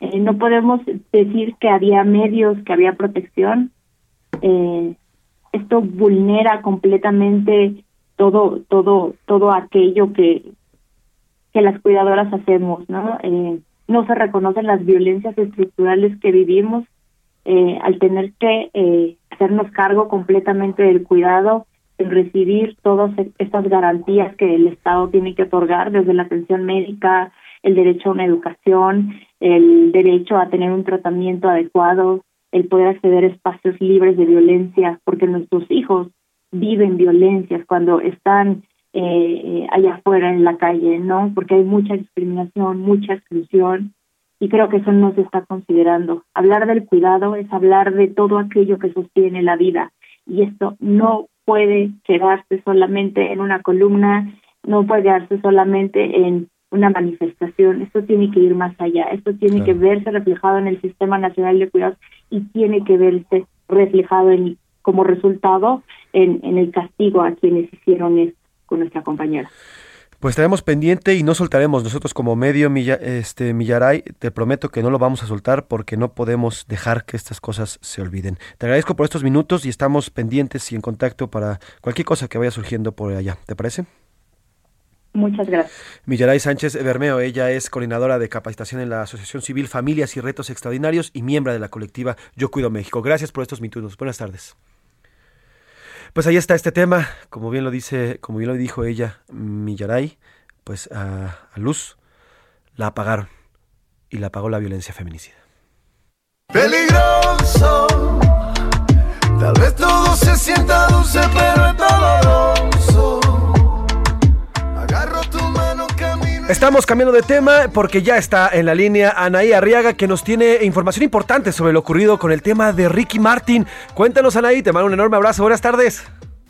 Eh, no podemos decir que había medios, que había protección. Eh, esto vulnera completamente todo, todo, todo aquello que, que las cuidadoras hacemos, ¿no? Eh, no se reconocen las violencias estructurales que vivimos eh, al tener que eh, hacernos cargo completamente del cuidado, en recibir todas estas garantías que el Estado tiene que otorgar, desde la atención médica, el derecho a una educación, el derecho a tener un tratamiento adecuado, el poder acceder a espacios libres de violencia, porque nuestros hijos viven violencias cuando están eh, eh, allá afuera en la calle, ¿no? Porque hay mucha discriminación, mucha exclusión y creo que eso no se está considerando. Hablar del cuidado es hablar de todo aquello que sostiene la vida y esto no puede quedarse solamente en una columna, no puede quedarse solamente en una manifestación, esto tiene que ir más allá, esto tiene que verse reflejado en el Sistema Nacional de Cuidados y tiene que verse reflejado en, como resultado en, en el castigo a quienes hicieron esto con nuestra compañera. Pues estaremos pendiente y no soltaremos nosotros como medio Milla- este Millaray, te prometo que no lo vamos a soltar porque no podemos dejar que estas cosas se olviden. Te agradezco por estos minutos y estamos pendientes y en contacto para cualquier cosa que vaya surgiendo por allá. ¿Te parece? Muchas gracias. Millaray Sánchez Bermeo, ella es coordinadora de capacitación en la Asociación Civil Familias y Retos Extraordinarios y miembro de la colectiva Yo Cuido México. Gracias por estos minutos. Buenas tardes. Pues ahí está este tema, como bien lo dice, como bien lo dijo ella, Millaray, pues a, Luz la apagaron y la apagó la violencia feminicida. Peligroso, tal vez todo se sienta dulce, pero es doloroso. Estamos cambiando de tema porque ya está en la línea Anaí Arriaga que nos tiene información importante sobre lo ocurrido con el tema de Ricky Martin. Cuéntanos Anaí, te mando un enorme abrazo, buenas tardes.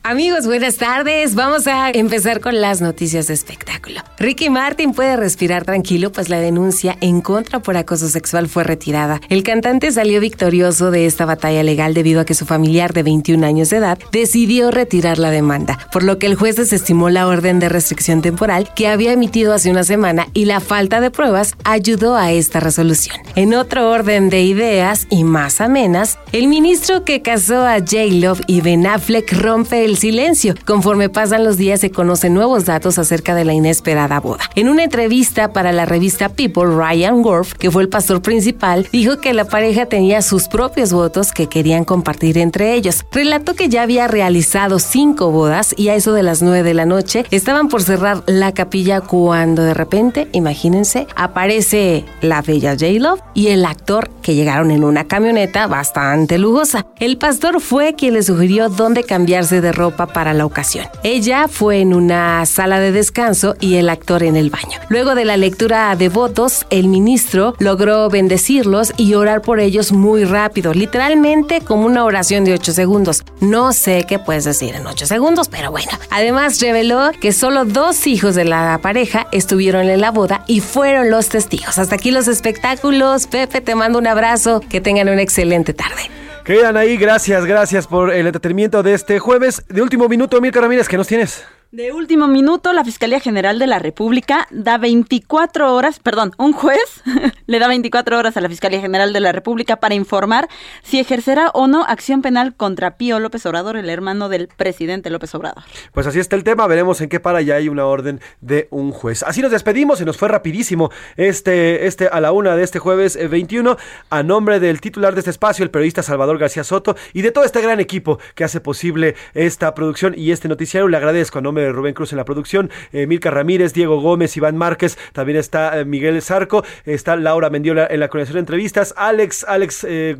Amigos, buenas tardes. Vamos a empezar con las noticias de espectáculo. Ricky Martin puede respirar tranquilo, pues la denuncia en contra por acoso sexual fue retirada. El cantante salió victorioso de esta batalla legal debido a que su familiar de 21 años de edad decidió retirar la demanda, por lo que el juez desestimó la orden de restricción temporal que había emitido hace una semana y la falta de pruebas ayudó a esta resolución. En otro orden de ideas y más amenas, el ministro que casó a J-Love y Ben Affleck rompe el silencio. Conforme pasan los días se conocen nuevos datos acerca de la inesperada boda. En una entrevista para la revista People, Ryan Worf, que fue el pastor principal, dijo que la pareja tenía sus propios votos que querían compartir entre ellos. Relató que ya había realizado cinco bodas y a eso de las nueve de la noche estaban por cerrar la capilla cuando de repente, imagínense, aparece la bella J-Love y el actor que llegaron en una camioneta bastante lujosa. El pastor fue quien le sugirió dónde cambiarse de ropa para la ocasión. Ella fue en una sala de descanso y el actor en el baño. Luego de la lectura de votos, el ministro logró bendecirlos y orar por ellos muy rápido, literalmente como una oración de 8 segundos. No sé qué puedes decir en 8 segundos, pero bueno. Además reveló que solo dos hijos de la pareja estuvieron en la boda y fueron los testigos. Hasta aquí los espectáculos. Pepe, te mando un abrazo. Que tengan una excelente tarde. Querida Anaí, gracias, gracias por el entretenimiento de este jueves. De último minuto, Mirka Ramírez, ¿qué nos tienes? De último minuto, la Fiscalía General de la República da 24 horas, perdón, un juez le da 24 horas a la Fiscalía General de la República para informar si ejercerá o no acción penal contra Pío López Obrador, el hermano del presidente López Obrador. Pues así está el tema, veremos en qué para, ya hay una orden de un juez. Así nos despedimos, se nos fue rapidísimo este, este a la una de este jueves eh, 21, a nombre del titular de este espacio, el periodista Salvador García Soto, y de todo este gran equipo que hace posible esta producción y este noticiario, le agradezco a nombre de Rubén Cruz en la producción, eh, Milka Ramírez, Diego Gómez, Iván Márquez, también está eh, Miguel Zarco, está Laura Mendiola en la coordinación de entrevistas, Alex, Alex... eh,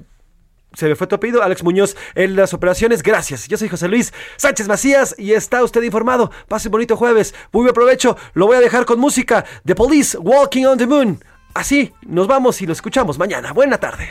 se me fue tu apellido, Alex Muñoz en las operaciones. Gracias. Yo soy José Luis Sánchez Macías y está usted informado. Pase un bonito jueves. Muy buen provecho. Lo voy a dejar con música. The Police, Walking on the Moon. Así, nos vamos y lo escuchamos mañana. Buena tarde.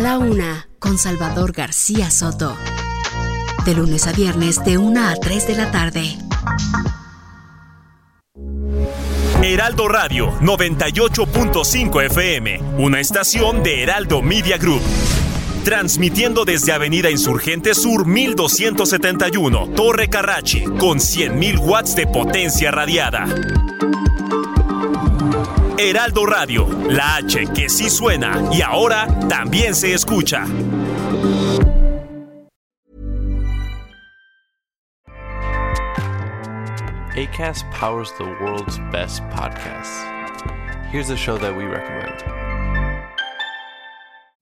A la una con Salvador García Soto. De lunes a viernes de 1 a 3 de la tarde. Heraldo Radio 98.5 FM, una estación de Heraldo Media Group. Transmitiendo desde Avenida Insurgente Sur 1271, Torre Carrachi, con 100.000 watts de potencia radiada. Heraldo Radio, la H que sí suena y ahora también se escucha. ACAST powers the world's best podcasts. Here's a show that we recommend.